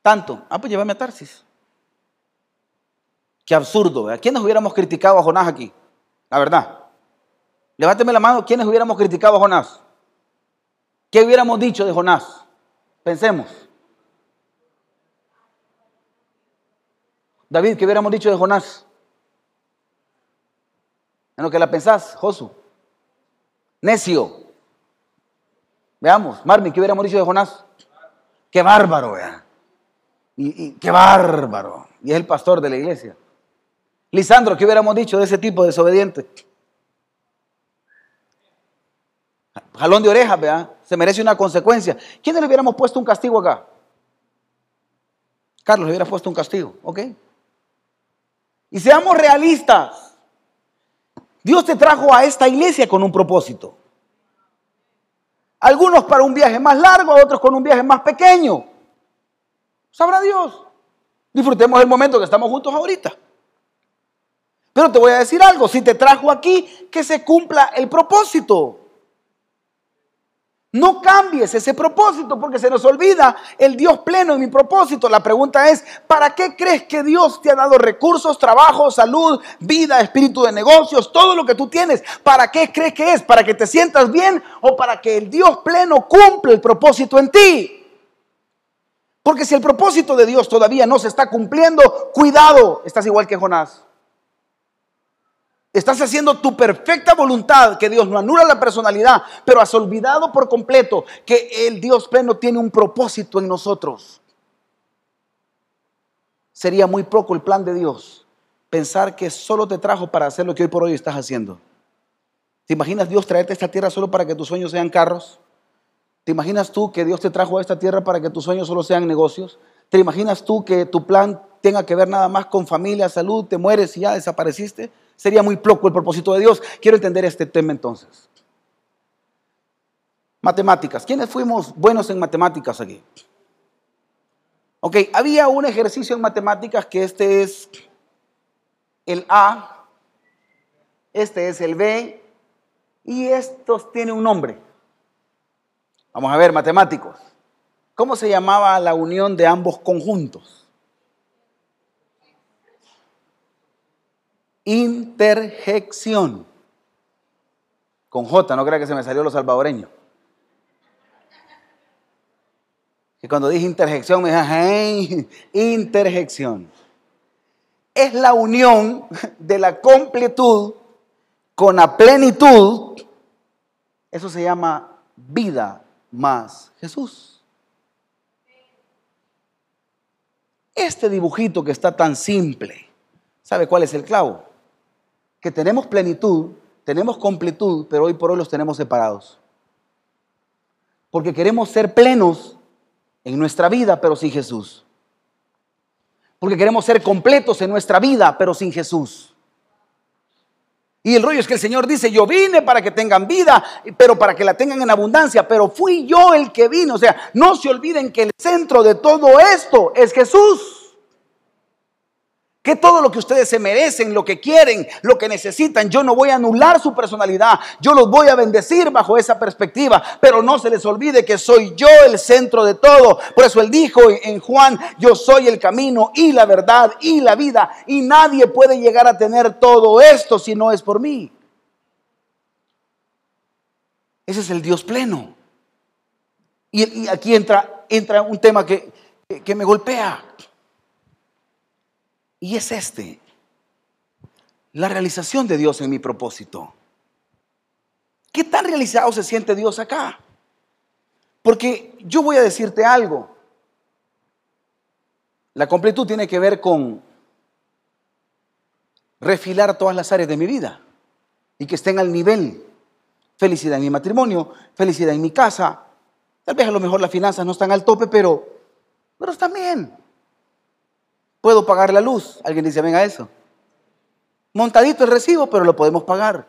Tanto. Ah, pues llévame a Tarsis. Qué absurdo. ¿A quiénes hubiéramos criticado a Jonás aquí? La verdad. Levánteme la mano, ¿quiénes hubiéramos criticado a Jonás? ¿Qué hubiéramos dicho de Jonás? Pensemos. David, ¿qué hubiéramos dicho de Jonás? En lo que la pensás, Josu. Necio. Veamos, Marvin, ¿qué hubiéramos dicho de Jonás? Qué bárbaro, vea. Y, qué bárbaro. Y es el pastor de la iglesia. Lisandro, ¿qué hubiéramos dicho de ese tipo desobediente? Jalón de orejas, vea. Se merece una consecuencia. ¿Quiénes le hubiéramos puesto un castigo acá? Carlos le hubiera puesto un castigo, ¿ok? Y seamos realistas. Dios te trajo a esta iglesia con un propósito. Algunos para un viaje más largo, otros con un viaje más pequeño. Sabrá Dios. Disfrutemos el momento que estamos juntos ahorita. Pero te voy a decir algo, si te trajo aquí, que se cumpla el propósito. No cambies ese propósito porque se nos olvida el Dios pleno en mi propósito. La pregunta es, ¿para qué crees que Dios te ha dado recursos, trabajo, salud, vida, espíritu de negocios, todo lo que tú tienes? ¿Para qué crees que es? ¿Para que te sientas bien o para que el Dios pleno cumpla el propósito en ti? Porque si el propósito de Dios todavía no se está cumpliendo, cuidado, estás igual que Jonás. Estás haciendo tu perfecta voluntad, que Dios no anula la personalidad, pero has olvidado por completo que el Dios pleno tiene un propósito en nosotros. Sería muy poco el plan de Dios pensar que solo te trajo para hacer lo que hoy por hoy estás haciendo. ¿Te imaginas Dios traerte a esta tierra solo para que tus sueños sean carros? ¿Te imaginas tú que Dios te trajo a esta tierra para que tus sueños solo sean negocios? ¿Te imaginas tú que tu plan tenga que ver nada más con familia, salud, te mueres y ya desapareciste? Sería muy poco el propósito de Dios. Quiero entender este tema entonces. Matemáticas. ¿Quiénes fuimos buenos en matemáticas aquí? Ok, había un ejercicio en matemáticas que este es el A, este es el B y estos tienen un nombre. Vamos a ver, matemáticos. ¿Cómo se llamaba la unión de ambos conjuntos? Interjección. Con J, no crea que se me salió lo salvadoreño. Y cuando dije interjección me dije, interjección. Es la unión de la completud con la plenitud. Eso se llama vida más Jesús. Este dibujito que está tan simple, ¿sabe cuál es el clavo? Que tenemos plenitud, tenemos completud, pero hoy por hoy los tenemos separados. Porque queremos ser plenos en nuestra vida, pero sin Jesús. Porque queremos ser completos en nuestra vida, pero sin Jesús. Y el rollo es que el Señor dice, yo vine para que tengan vida, pero para que la tengan en abundancia, pero fui yo el que vino. O sea, no se olviden que el centro de todo esto es Jesús que todo lo que ustedes se merecen, lo que quieren, lo que necesitan, yo no voy a anular su personalidad, yo los voy a bendecir bajo esa perspectiva, pero no se les olvide que soy yo el centro de todo. Por eso él dijo en Juan, yo soy el camino y la verdad y la vida, y nadie puede llegar a tener todo esto si no es por mí. Ese es el Dios pleno. Y, aquí entra, entra un tema que, que me golpea. Y es este, la realización de Dios en mi propósito. ¿Qué tan realizado se siente Dios acá? Porque yo voy a decirte algo. La completud tiene que ver con refilar todas las áreas de mi vida y que estén al nivel. Felicidad en mi matrimonio, felicidad en mi casa. Tal vez a lo mejor las finanzas no están al tope, pero, pero están bien. Puedo pagar la luz. Alguien dice, venga eso. Montadito el recibo, pero lo podemos pagar.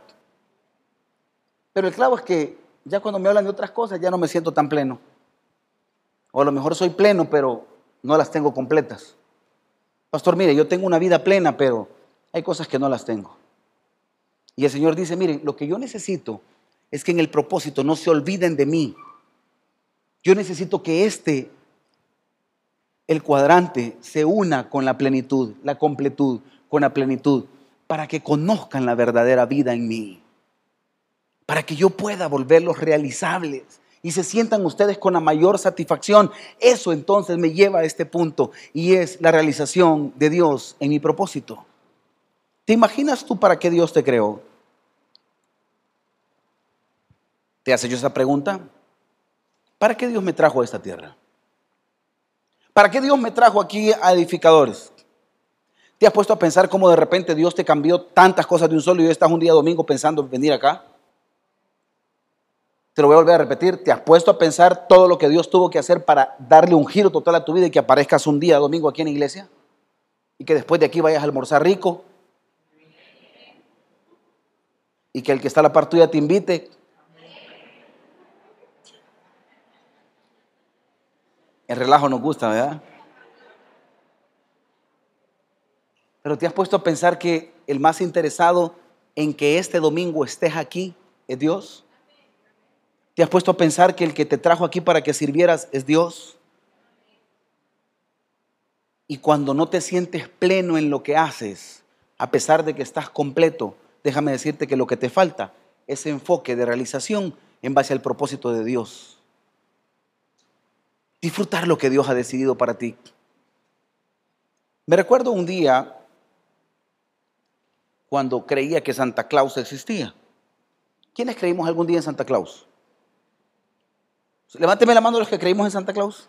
Pero el clavo es que ya cuando me hablan de otras cosas ya no me siento tan pleno. O a lo mejor soy pleno, pero no las tengo completas. Pastor, mire, yo tengo una vida plena, pero hay cosas que no las tengo. Y el Señor dice, miren, lo que yo necesito es que en el propósito no se olviden de mí. Yo necesito que este el cuadrante se una con la plenitud, la completud, con la plenitud, para que conozcan la verdadera vida en mí, para que yo pueda volverlos realizables y se sientan ustedes con la mayor satisfacción. Eso entonces me lleva a este punto y es la realización de Dios en mi propósito. ¿Te imaginas tú para qué Dios te creó? ¿Te hace yo esa pregunta? ¿Para qué Dios me trajo a esta tierra? ¿Para qué Dios me trajo aquí a edificadores? ¿Te has puesto a pensar cómo de repente Dios te cambió tantas cosas de un solo y hoy estás un día domingo pensando en venir acá? Te lo voy a volver a repetir. ¿Te has puesto a pensar todo lo que Dios tuvo que hacer para darle un giro total a tu vida y que aparezcas un día domingo aquí en la iglesia? Y que después de aquí vayas a almorzar rico. Y que el que está a la par tuya te invite El relajo nos gusta, ¿verdad? Pero te has puesto a pensar que el más interesado en que este domingo estés aquí es Dios. ¿Te has puesto a pensar que el que te trajo aquí para que sirvieras es Dios? Y cuando no te sientes pleno en lo que haces, a pesar de que estás completo, déjame decirte que lo que te falta es enfoque de realización en base al propósito de Dios disfrutar lo que Dios ha decidido para ti. Me recuerdo un día cuando creía que Santa Claus existía. ¿Quiénes creímos algún día en Santa Claus? Levánteme la mano los que creímos en Santa Claus.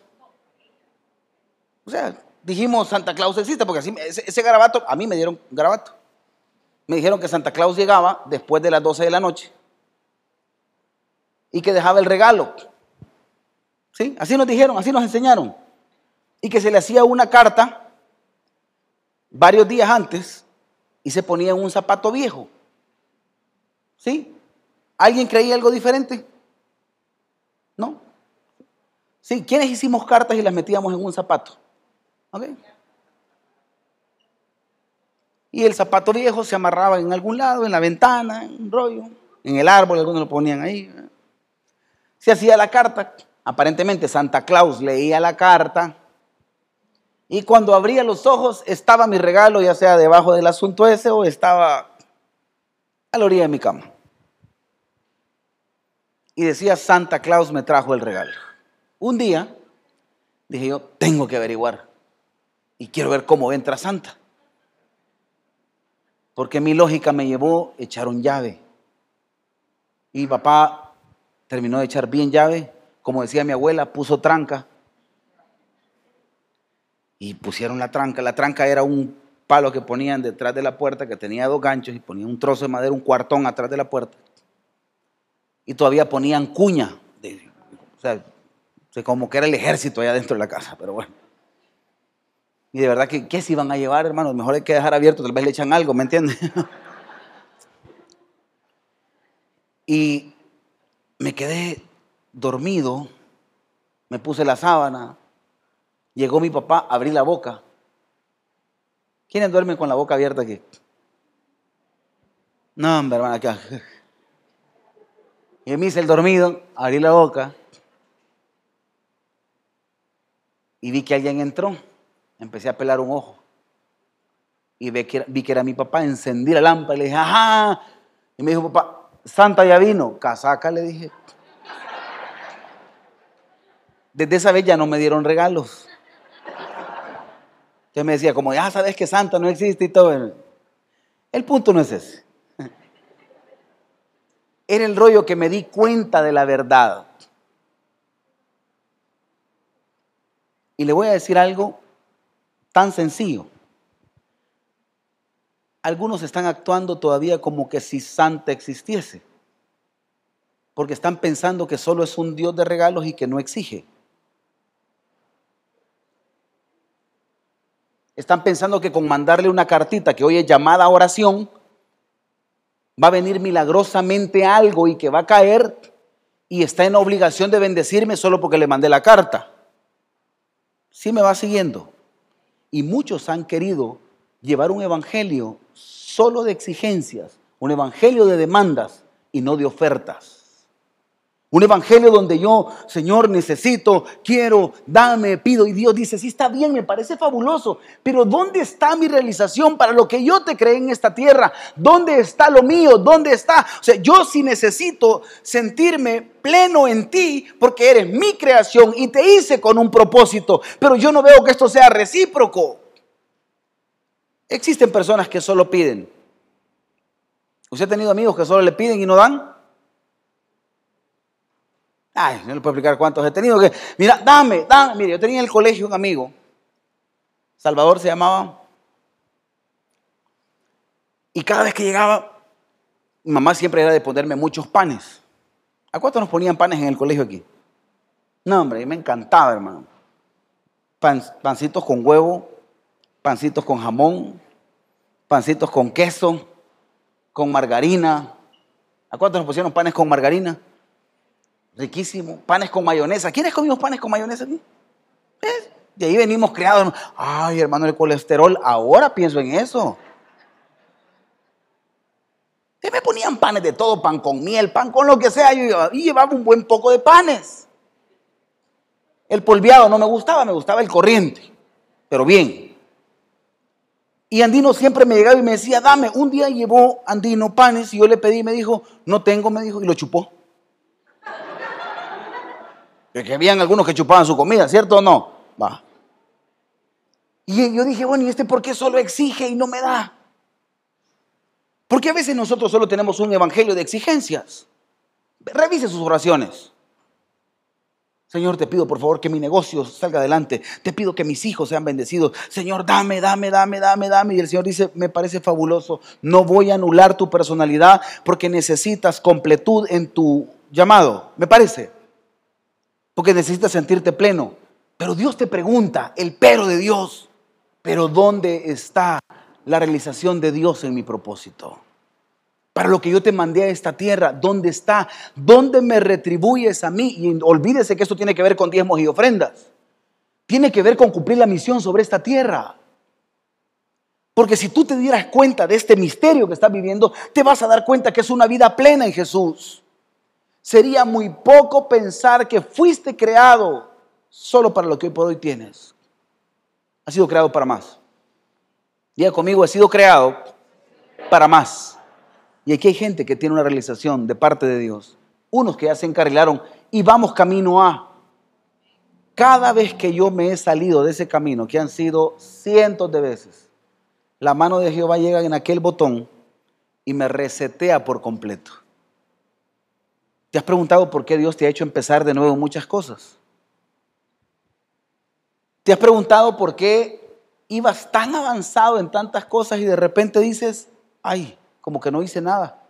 O sea, dijimos Santa Claus existe, porque ese, ese garabato, a mí me dieron garabato. Me dijeron que Santa Claus llegaba después de las 12 de la noche y que dejaba el regalo. Así nos dijeron, así nos enseñaron. Y que se le hacía una carta varios días antes y se ponía en un zapato viejo. ¿Sí? ¿Alguien creía algo diferente? ¿No? Sí, ¿quiénes hicimos cartas y las metíamos en un zapato? Y el zapato viejo se amarraba en algún lado, en la ventana, en un rollo, en el árbol, algunos lo ponían ahí. Se hacía la carta Aparentemente Santa Claus leía la carta y cuando abría los ojos estaba mi regalo, ya sea debajo del asunto ese o estaba a la orilla de mi cama. Y decía, Santa Claus me trajo el regalo. Un día dije yo, tengo que averiguar y quiero ver cómo entra Santa. Porque mi lógica me llevó a echar un llave. Y papá terminó de echar bien llave como decía mi abuela, puso tranca. Y pusieron la tranca. La tranca era un palo que ponían detrás de la puerta que tenía dos ganchos y ponían un trozo de madera, un cuartón atrás de la puerta. Y todavía ponían cuña. o sea, como que era el ejército allá dentro de la casa, pero bueno. Y de verdad que, ¿qué se iban a llevar, hermano? Mejor hay que dejar abierto, tal vez le echan algo, ¿me entiendes? y me quedé dormido, me puse la sábana, llegó mi papá, abrí la boca ¿Quiénes duermen con la boca abierta aquí? No, hombre, hermano, acá. Y me hice el dormido, abrí la boca y vi que alguien entró. Empecé a pelar un ojo. Y vi que, vi que era mi papá, encendí la lámpara y le dije, ajá. Y me dijo, papá, Santa ya vino. Casaca, le dije. Desde esa vez ya no me dieron regalos. Entonces me decía, como ya sabes que Santa no existe y todo. El punto no es ese. Era el rollo que me di cuenta de la verdad. Y le voy a decir algo tan sencillo. Algunos están actuando todavía como que si Santa existiese, porque están pensando que solo es un Dios de regalos y que no exige. Están pensando que con mandarle una cartita que hoy es llamada oración, va a venir milagrosamente algo y que va a caer y está en obligación de bendecirme solo porque le mandé la carta. Sí me va siguiendo. Y muchos han querido llevar un evangelio solo de exigencias, un evangelio de demandas y no de ofertas. Un evangelio donde yo, Señor, necesito, quiero, dame, pido. Y Dios dice, sí está bien, me parece fabuloso, pero ¿dónde está mi realización para lo que yo te creé en esta tierra? ¿Dónde está lo mío? ¿Dónde está? O sea, yo sí necesito sentirme pleno en ti porque eres mi creación y te hice con un propósito, pero yo no veo que esto sea recíproco. Existen personas que solo piden. ¿Usted ha tenido amigos que solo le piden y no dan? Ay, no le puedo explicar cuántos he tenido. Que, mira, dame, dame. Mire, yo tenía en el colegio un amigo. Salvador se llamaba. Y cada vez que llegaba, mi mamá siempre era de ponerme muchos panes. ¿A cuántos nos ponían panes en el colegio aquí? No, hombre, me encantaba, hermano. pancitos con huevo, pancitos con jamón, pancitos con queso, con margarina. ¿A cuántos nos pusieron panes con margarina? Riquísimo, panes con mayonesa. ¿Quiénes comimos panes con mayonesa aquí? De ahí venimos creados. Ay, hermano, el colesterol, ahora pienso en eso. Me ponían panes de todo, pan con miel, pan con lo que sea. Yo y llevaba un buen poco de panes. El polviado no me gustaba, me gustaba el corriente, pero bien. Y Andino siempre me llegaba y me decía, dame. Un día llevó Andino panes y yo le pedí y me dijo, no tengo, me dijo, y lo chupó. Que habían algunos que chupaban su comida, ¿cierto o no? Va. Y yo dije, bueno, ¿y este por qué solo exige y no me da? Porque a veces nosotros solo tenemos un evangelio de exigencias. Revise sus oraciones. Señor, te pido por favor que mi negocio salga adelante. Te pido que mis hijos sean bendecidos. Señor, dame, dame, dame, dame, dame. Y el Señor dice, me parece fabuloso. No voy a anular tu personalidad porque necesitas completud en tu llamado. Me parece porque necesitas sentirte pleno. Pero Dios te pregunta, el pero de Dios, pero ¿dónde está la realización de Dios en mi propósito? Para lo que yo te mandé a esta tierra, ¿dónde está? ¿Dónde me retribuyes a mí? Y olvídese que esto tiene que ver con diezmos y ofrendas. Tiene que ver con cumplir la misión sobre esta tierra. Porque si tú te dieras cuenta de este misterio que estás viviendo, te vas a dar cuenta que es una vida plena en Jesús. Sería muy poco pensar que fuiste creado solo para lo que hoy por hoy tienes. Has sido creado para más. Diga conmigo, he sido creado para más. Y aquí hay gente que tiene una realización de parte de Dios. Unos que ya se encarrilaron y vamos camino a. Cada vez que yo me he salido de ese camino, que han sido cientos de veces, la mano de Jehová llega en aquel botón y me resetea por completo. ¿Te has preguntado por qué Dios te ha hecho empezar de nuevo muchas cosas? ¿Te has preguntado por qué ibas tan avanzado en tantas cosas y de repente dices, ay, como que no hice nada?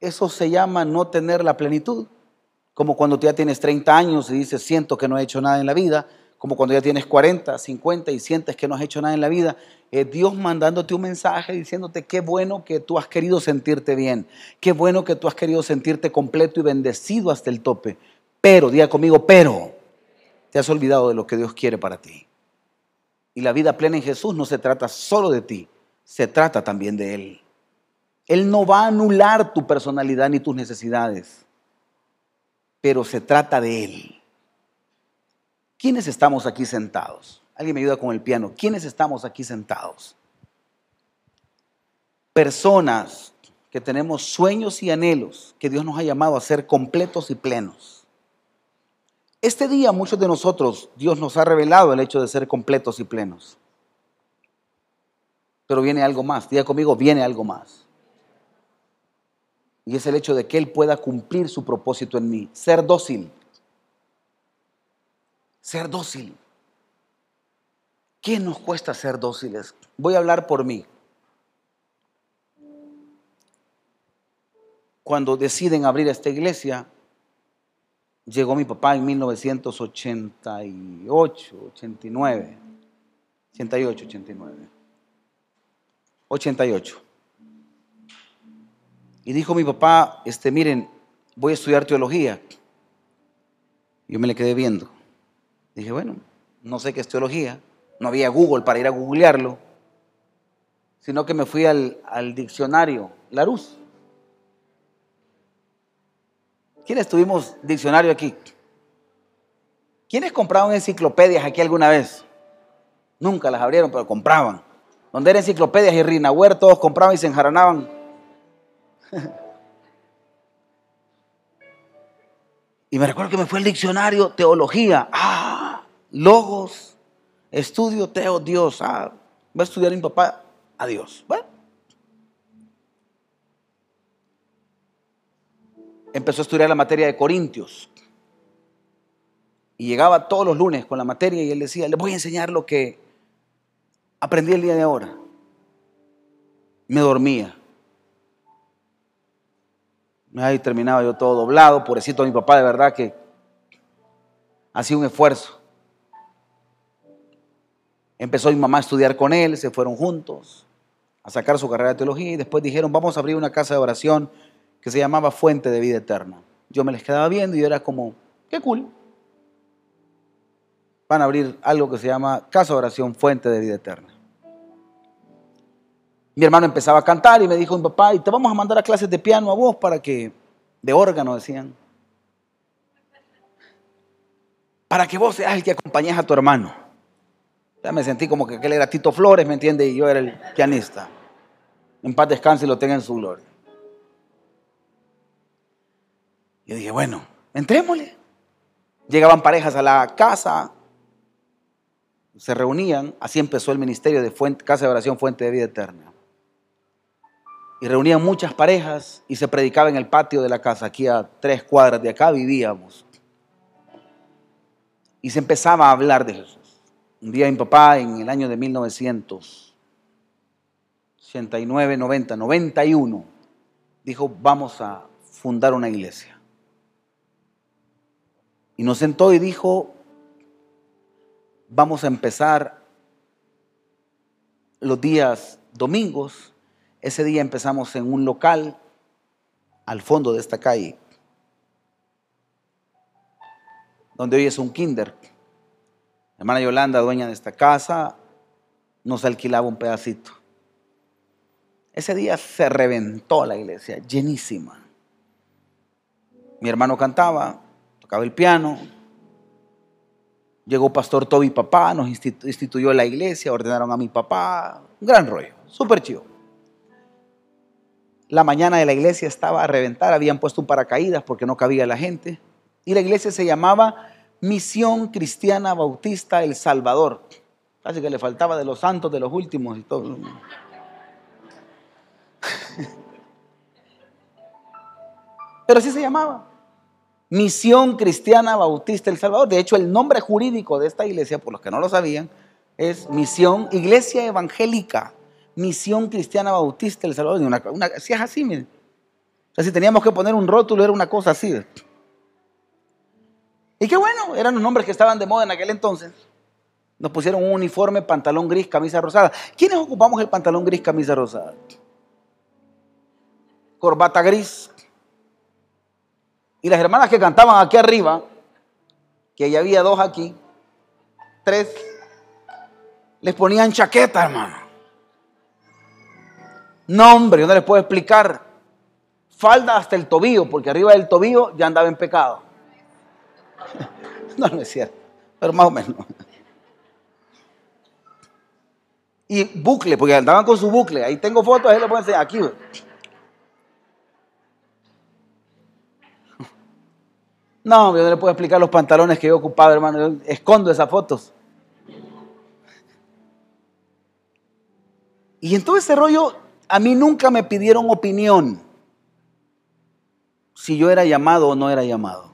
Eso se llama no tener la plenitud. Como cuando ya tienes 30 años y dices, siento que no he hecho nada en la vida. Como cuando ya tienes 40, 50 y sientes que no has hecho nada en la vida. Es Dios mandándote un mensaje diciéndote qué bueno que tú has querido sentirte bien, qué bueno que tú has querido sentirte completo y bendecido hasta el tope. Pero, diga conmigo, pero, te has olvidado de lo que Dios quiere para ti. Y la vida plena en Jesús no se trata solo de ti, se trata también de Él. Él no va a anular tu personalidad ni tus necesidades, pero se trata de Él. ¿Quiénes estamos aquí sentados? Alguien me ayuda con el piano. ¿Quiénes estamos aquí sentados? Personas que tenemos sueños y anhelos que Dios nos ha llamado a ser completos y plenos. Este día muchos de nosotros, Dios nos ha revelado el hecho de ser completos y plenos. Pero viene algo más, diga conmigo, viene algo más. Y es el hecho de que Él pueda cumplir su propósito en mí, ser dócil. Ser dócil. ¿Qué nos cuesta ser dóciles? Voy a hablar por mí. Cuando deciden abrir esta iglesia, llegó mi papá en 1988, 89, 88, 89, 88. Y dijo mi papá, este, miren, voy a estudiar teología. Yo me le quedé viendo. Dije, bueno, no sé qué es teología. No había Google para ir a googlearlo. Sino que me fui al, al diccionario, Larus. ¿Quiénes tuvimos diccionario aquí? ¿Quiénes compraban enciclopedias aquí alguna vez? Nunca las abrieron, pero compraban. Donde eran enciclopedias y Rinauer, todos compraban y se enjaranaban. y me recuerdo que me fue el diccionario, teología. Ah, logos, estudio, teo, Dios. Ah, va a estudiar mi papá, adiós. Bueno. empezó a estudiar la materia de Corintios. Y llegaba todos los lunes con la materia y él decía, le voy a enseñar lo que aprendí el día de ahora. Me dormía. Ahí terminaba yo todo doblado, pobrecito mi papá, de verdad que hacía un esfuerzo. Empezó mi mamá a estudiar con él, se fueron juntos a sacar su carrera de teología y después dijeron, vamos a abrir una casa de oración que se llamaba Fuente de Vida Eterna. Yo me les quedaba viendo y era como, qué cool. Van a abrir algo que se llama Casa de Oración Fuente de Vida Eterna. Mi hermano empezaba a cantar y me dijo mi papá, y te vamos a mandar a clases de piano a vos para que, de órgano decían, para que vos seas el que acompañes a tu hermano. Ya me sentí como que él era Tito Flores, ¿me entiende? Y yo era el pianista. En paz descanse y lo tenga en su gloria. Yo dije, bueno, entrémosle. Llegaban parejas a la casa, se reunían, así empezó el ministerio de Casa de Oración Fuente de Vida Eterna. Y reunían muchas parejas y se predicaba en el patio de la casa, aquí a tres cuadras de acá vivíamos. Y se empezaba a hablar de Jesús. Un día mi papá, en el año de 1989, 90, 91, dijo, vamos a fundar una iglesia. Y nos sentó y dijo, vamos a empezar los días domingos. Ese día empezamos en un local al fondo de esta calle, donde hoy es un kinder. Hermana Yolanda, dueña de esta casa, nos alquilaba un pedacito. Ese día se reventó la iglesia, llenísima. Mi hermano cantaba, tocaba el piano. Llegó Pastor Toby Papá, nos instituyó la iglesia, ordenaron a mi papá. Un gran rollo, súper chido. La mañana de la iglesia estaba a reventar, habían puesto un paracaídas porque no cabía la gente. Y la iglesia se llamaba Misión Cristiana Bautista El Salvador. Casi que le faltaba de los santos de los últimos y todo. Pero así se llamaba. Misión Cristiana Bautista El Salvador. De hecho, el nombre jurídico de esta iglesia, por los que no lo sabían, es Misión Iglesia Evangélica. Misión Cristiana Bautista El Salvador. Una, si es así, miren. O sea, si teníamos que poner un rótulo, era una cosa así. Y qué bueno, eran los nombres que estaban de moda en aquel entonces. Nos pusieron un uniforme, pantalón gris, camisa rosada. ¿Quiénes ocupamos el pantalón gris, camisa rosada? Corbata gris, y las hermanas que cantaban aquí arriba, que ya había dos aquí, tres, Les ponían chaqueta, hermano. No, hombre, yo no les puedo explicar. Falda hasta el tobillo, porque arriba del tobillo ya andaba en pecado. No, no es cierto, pero más o menos. Y bucle, porque andaban con su bucle. Ahí tengo fotos, ahí lo pueden enseñar. Aquí, No, yo no le puedo explicar los pantalones que yo ocupaba, hermano. Yo escondo esas fotos. Y en todo ese rollo, a mí nunca me pidieron opinión si yo era llamado o no era llamado.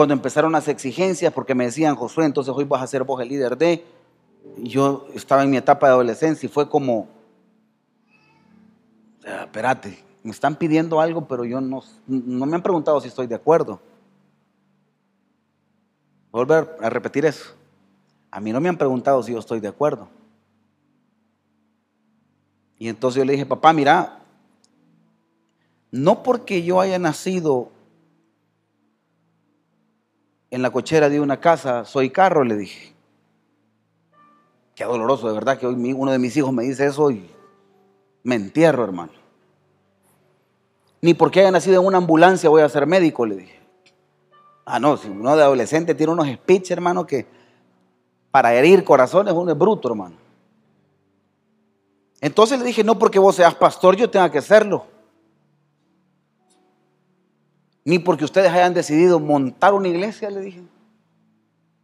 Cuando empezaron las exigencias, porque me decían, Josué, entonces hoy vas a ser vos el líder de... Yo estaba en mi etapa de adolescencia y fue como, espérate, me están pidiendo algo, pero yo no, no me han preguntado si estoy de acuerdo. Volver a repetir eso. A mí no me han preguntado si yo estoy de acuerdo. Y entonces yo le dije, papá, mira, no porque yo haya nacido en la cochera de una casa, soy carro, le dije. Qué doloroso, de verdad, que hoy uno de mis hijos me dice eso y me entierro, hermano. Ni porque haya nacido en una ambulancia voy a ser médico, le dije. Ah, no, si uno de adolescente tiene unos speech, hermano, que para herir corazones uno es bruto, hermano. Entonces le dije, no porque vos seas pastor yo tenga que serlo. Ni porque ustedes hayan decidido montar una iglesia, le dije.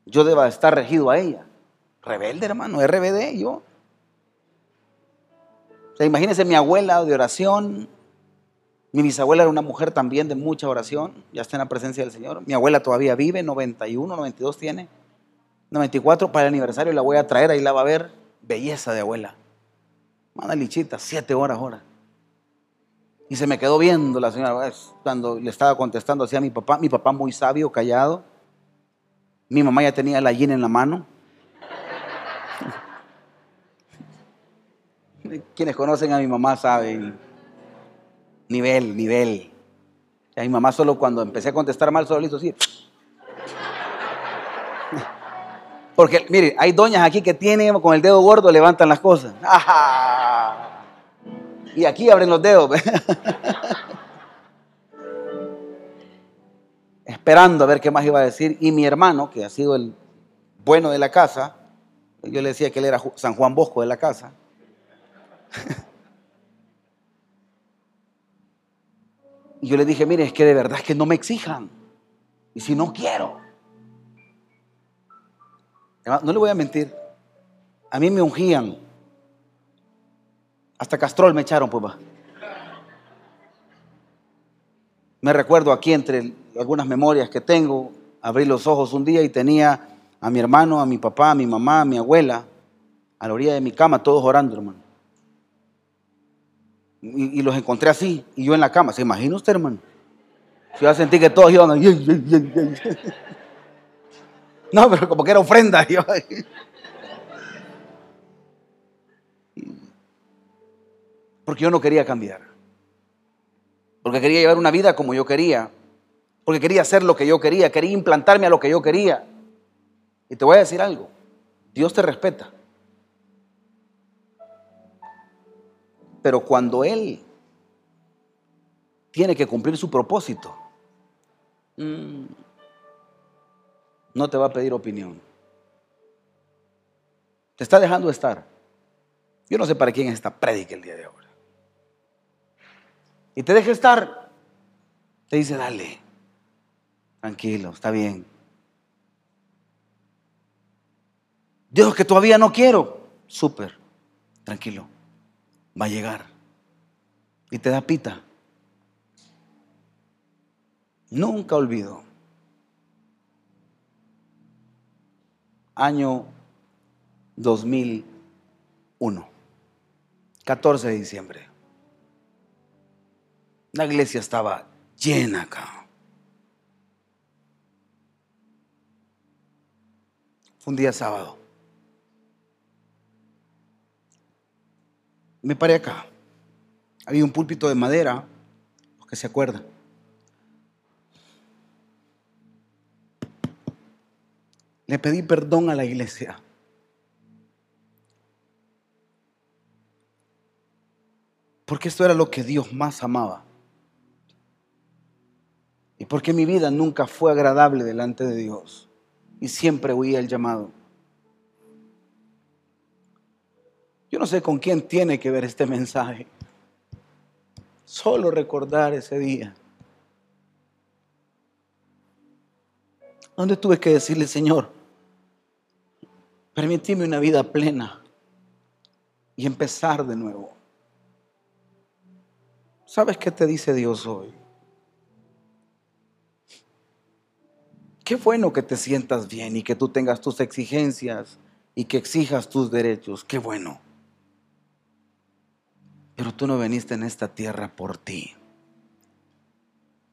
Yo deba estar regido a ella. Rebelde, hermano, RBD, yo. O sea, imagínense mi abuela de oración, mi bisabuela era una mujer también de mucha oración, ya está en la presencia del Señor. Mi abuela todavía vive, 91, 92 tiene. 94 para el aniversario la voy a traer, ahí la va a ver. Belleza de abuela. Manda lichita, siete horas, ahora. Y se me quedó viendo la señora cuando le estaba contestando así a mi papá. Mi papá muy sabio, callado. Mi mamá ya tenía la yin en la mano. Quienes conocen a mi mamá saben Nivel, nivel. Y a mi mamá solo cuando empecé a contestar mal, solo le hizo así. Porque, mire, hay doñas aquí que tienen con el dedo gordo, levantan las cosas. Y aquí abren los dedos. Esperando a ver qué más iba a decir. Y mi hermano, que ha sido el bueno de la casa, yo le decía que él era San Juan Bosco de la casa. Y yo le dije, mire, es que de verdad es que no me exijan. Y si no quiero. No le voy a mentir. A mí me ungían. Hasta Castrol me echaron, pues Me recuerdo aquí entre algunas memorias que tengo, abrí los ojos un día y tenía a mi hermano, a mi papá, a mi mamá, a mi abuela, a la orilla de mi cama, todos orando, hermano y, los encontré así, y yo en la cama. ¿Se imagina usted, hermano? Yo sentí que todos iban. No, pero como que era ofrenda. Porque yo no quería cambiar. Porque quería llevar una vida como yo quería. Porque quería hacer lo que yo quería. Quería implantarme a lo que yo quería. Y te voy a decir algo. Dios te respeta. Pero cuando Él tiene que cumplir su propósito, no te va a pedir opinión. Te está dejando estar. Yo no sé para quién es esta prédica el día de ahora. Y te deja estar. Te dice, dale, tranquilo, está bien. Dios, que todavía no quiero. Súper, tranquilo va a llegar. Y te da pita. Nunca olvido. Año 2001. 14 de diciembre. La iglesia estaba llena acá. Fue un día sábado. me paré acá. Había un púlpito de madera, los que se acuerdan. le pedí perdón a la iglesia. Porque esto era lo que Dios más amaba. Y porque mi vida nunca fue agradable delante de Dios. Y siempre huía el llamado. Yo no sé con quién tiene que ver este mensaje. Solo recordar ese día. Donde tuve que decirle, Señor, permíteme una vida plena y empezar de nuevo. ¿Sabes qué te dice Dios hoy? Qué bueno que te sientas bien y que tú tengas tus exigencias y que exijas tus derechos. Qué bueno. Pero tú no veniste en esta tierra por ti.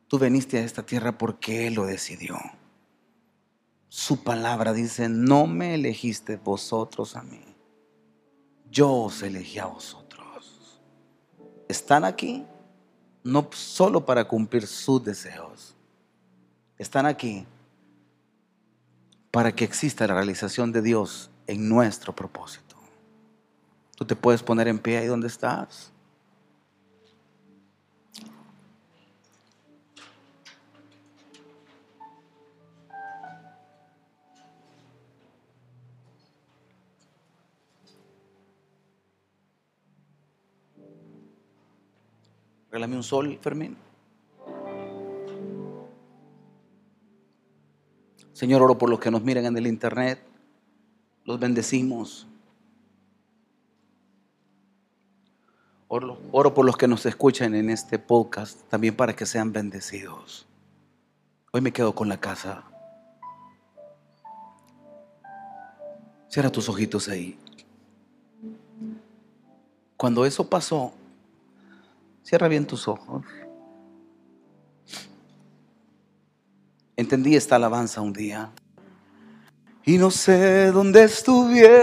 Tú veniste a esta tierra porque Él lo decidió. Su palabra dice, no me elegiste vosotros a mí. Yo os elegí a vosotros. Están aquí no solo para cumplir sus deseos. Están aquí para que exista la realización de Dios en nuestro propósito. Tú te puedes poner en pie ahí donde estás. Regálame un sol, Fermín. Señor, oro por los que nos miran en el internet. Los bendecimos. Oro, oro, por los que nos escuchan en este podcast, también para que sean bendecidos. Hoy me quedo con la casa. Cierra tus ojitos ahí. Cuando eso pasó, Cierra bien tus ojos. Entendí esta alabanza un día. Y no sé dónde estuviera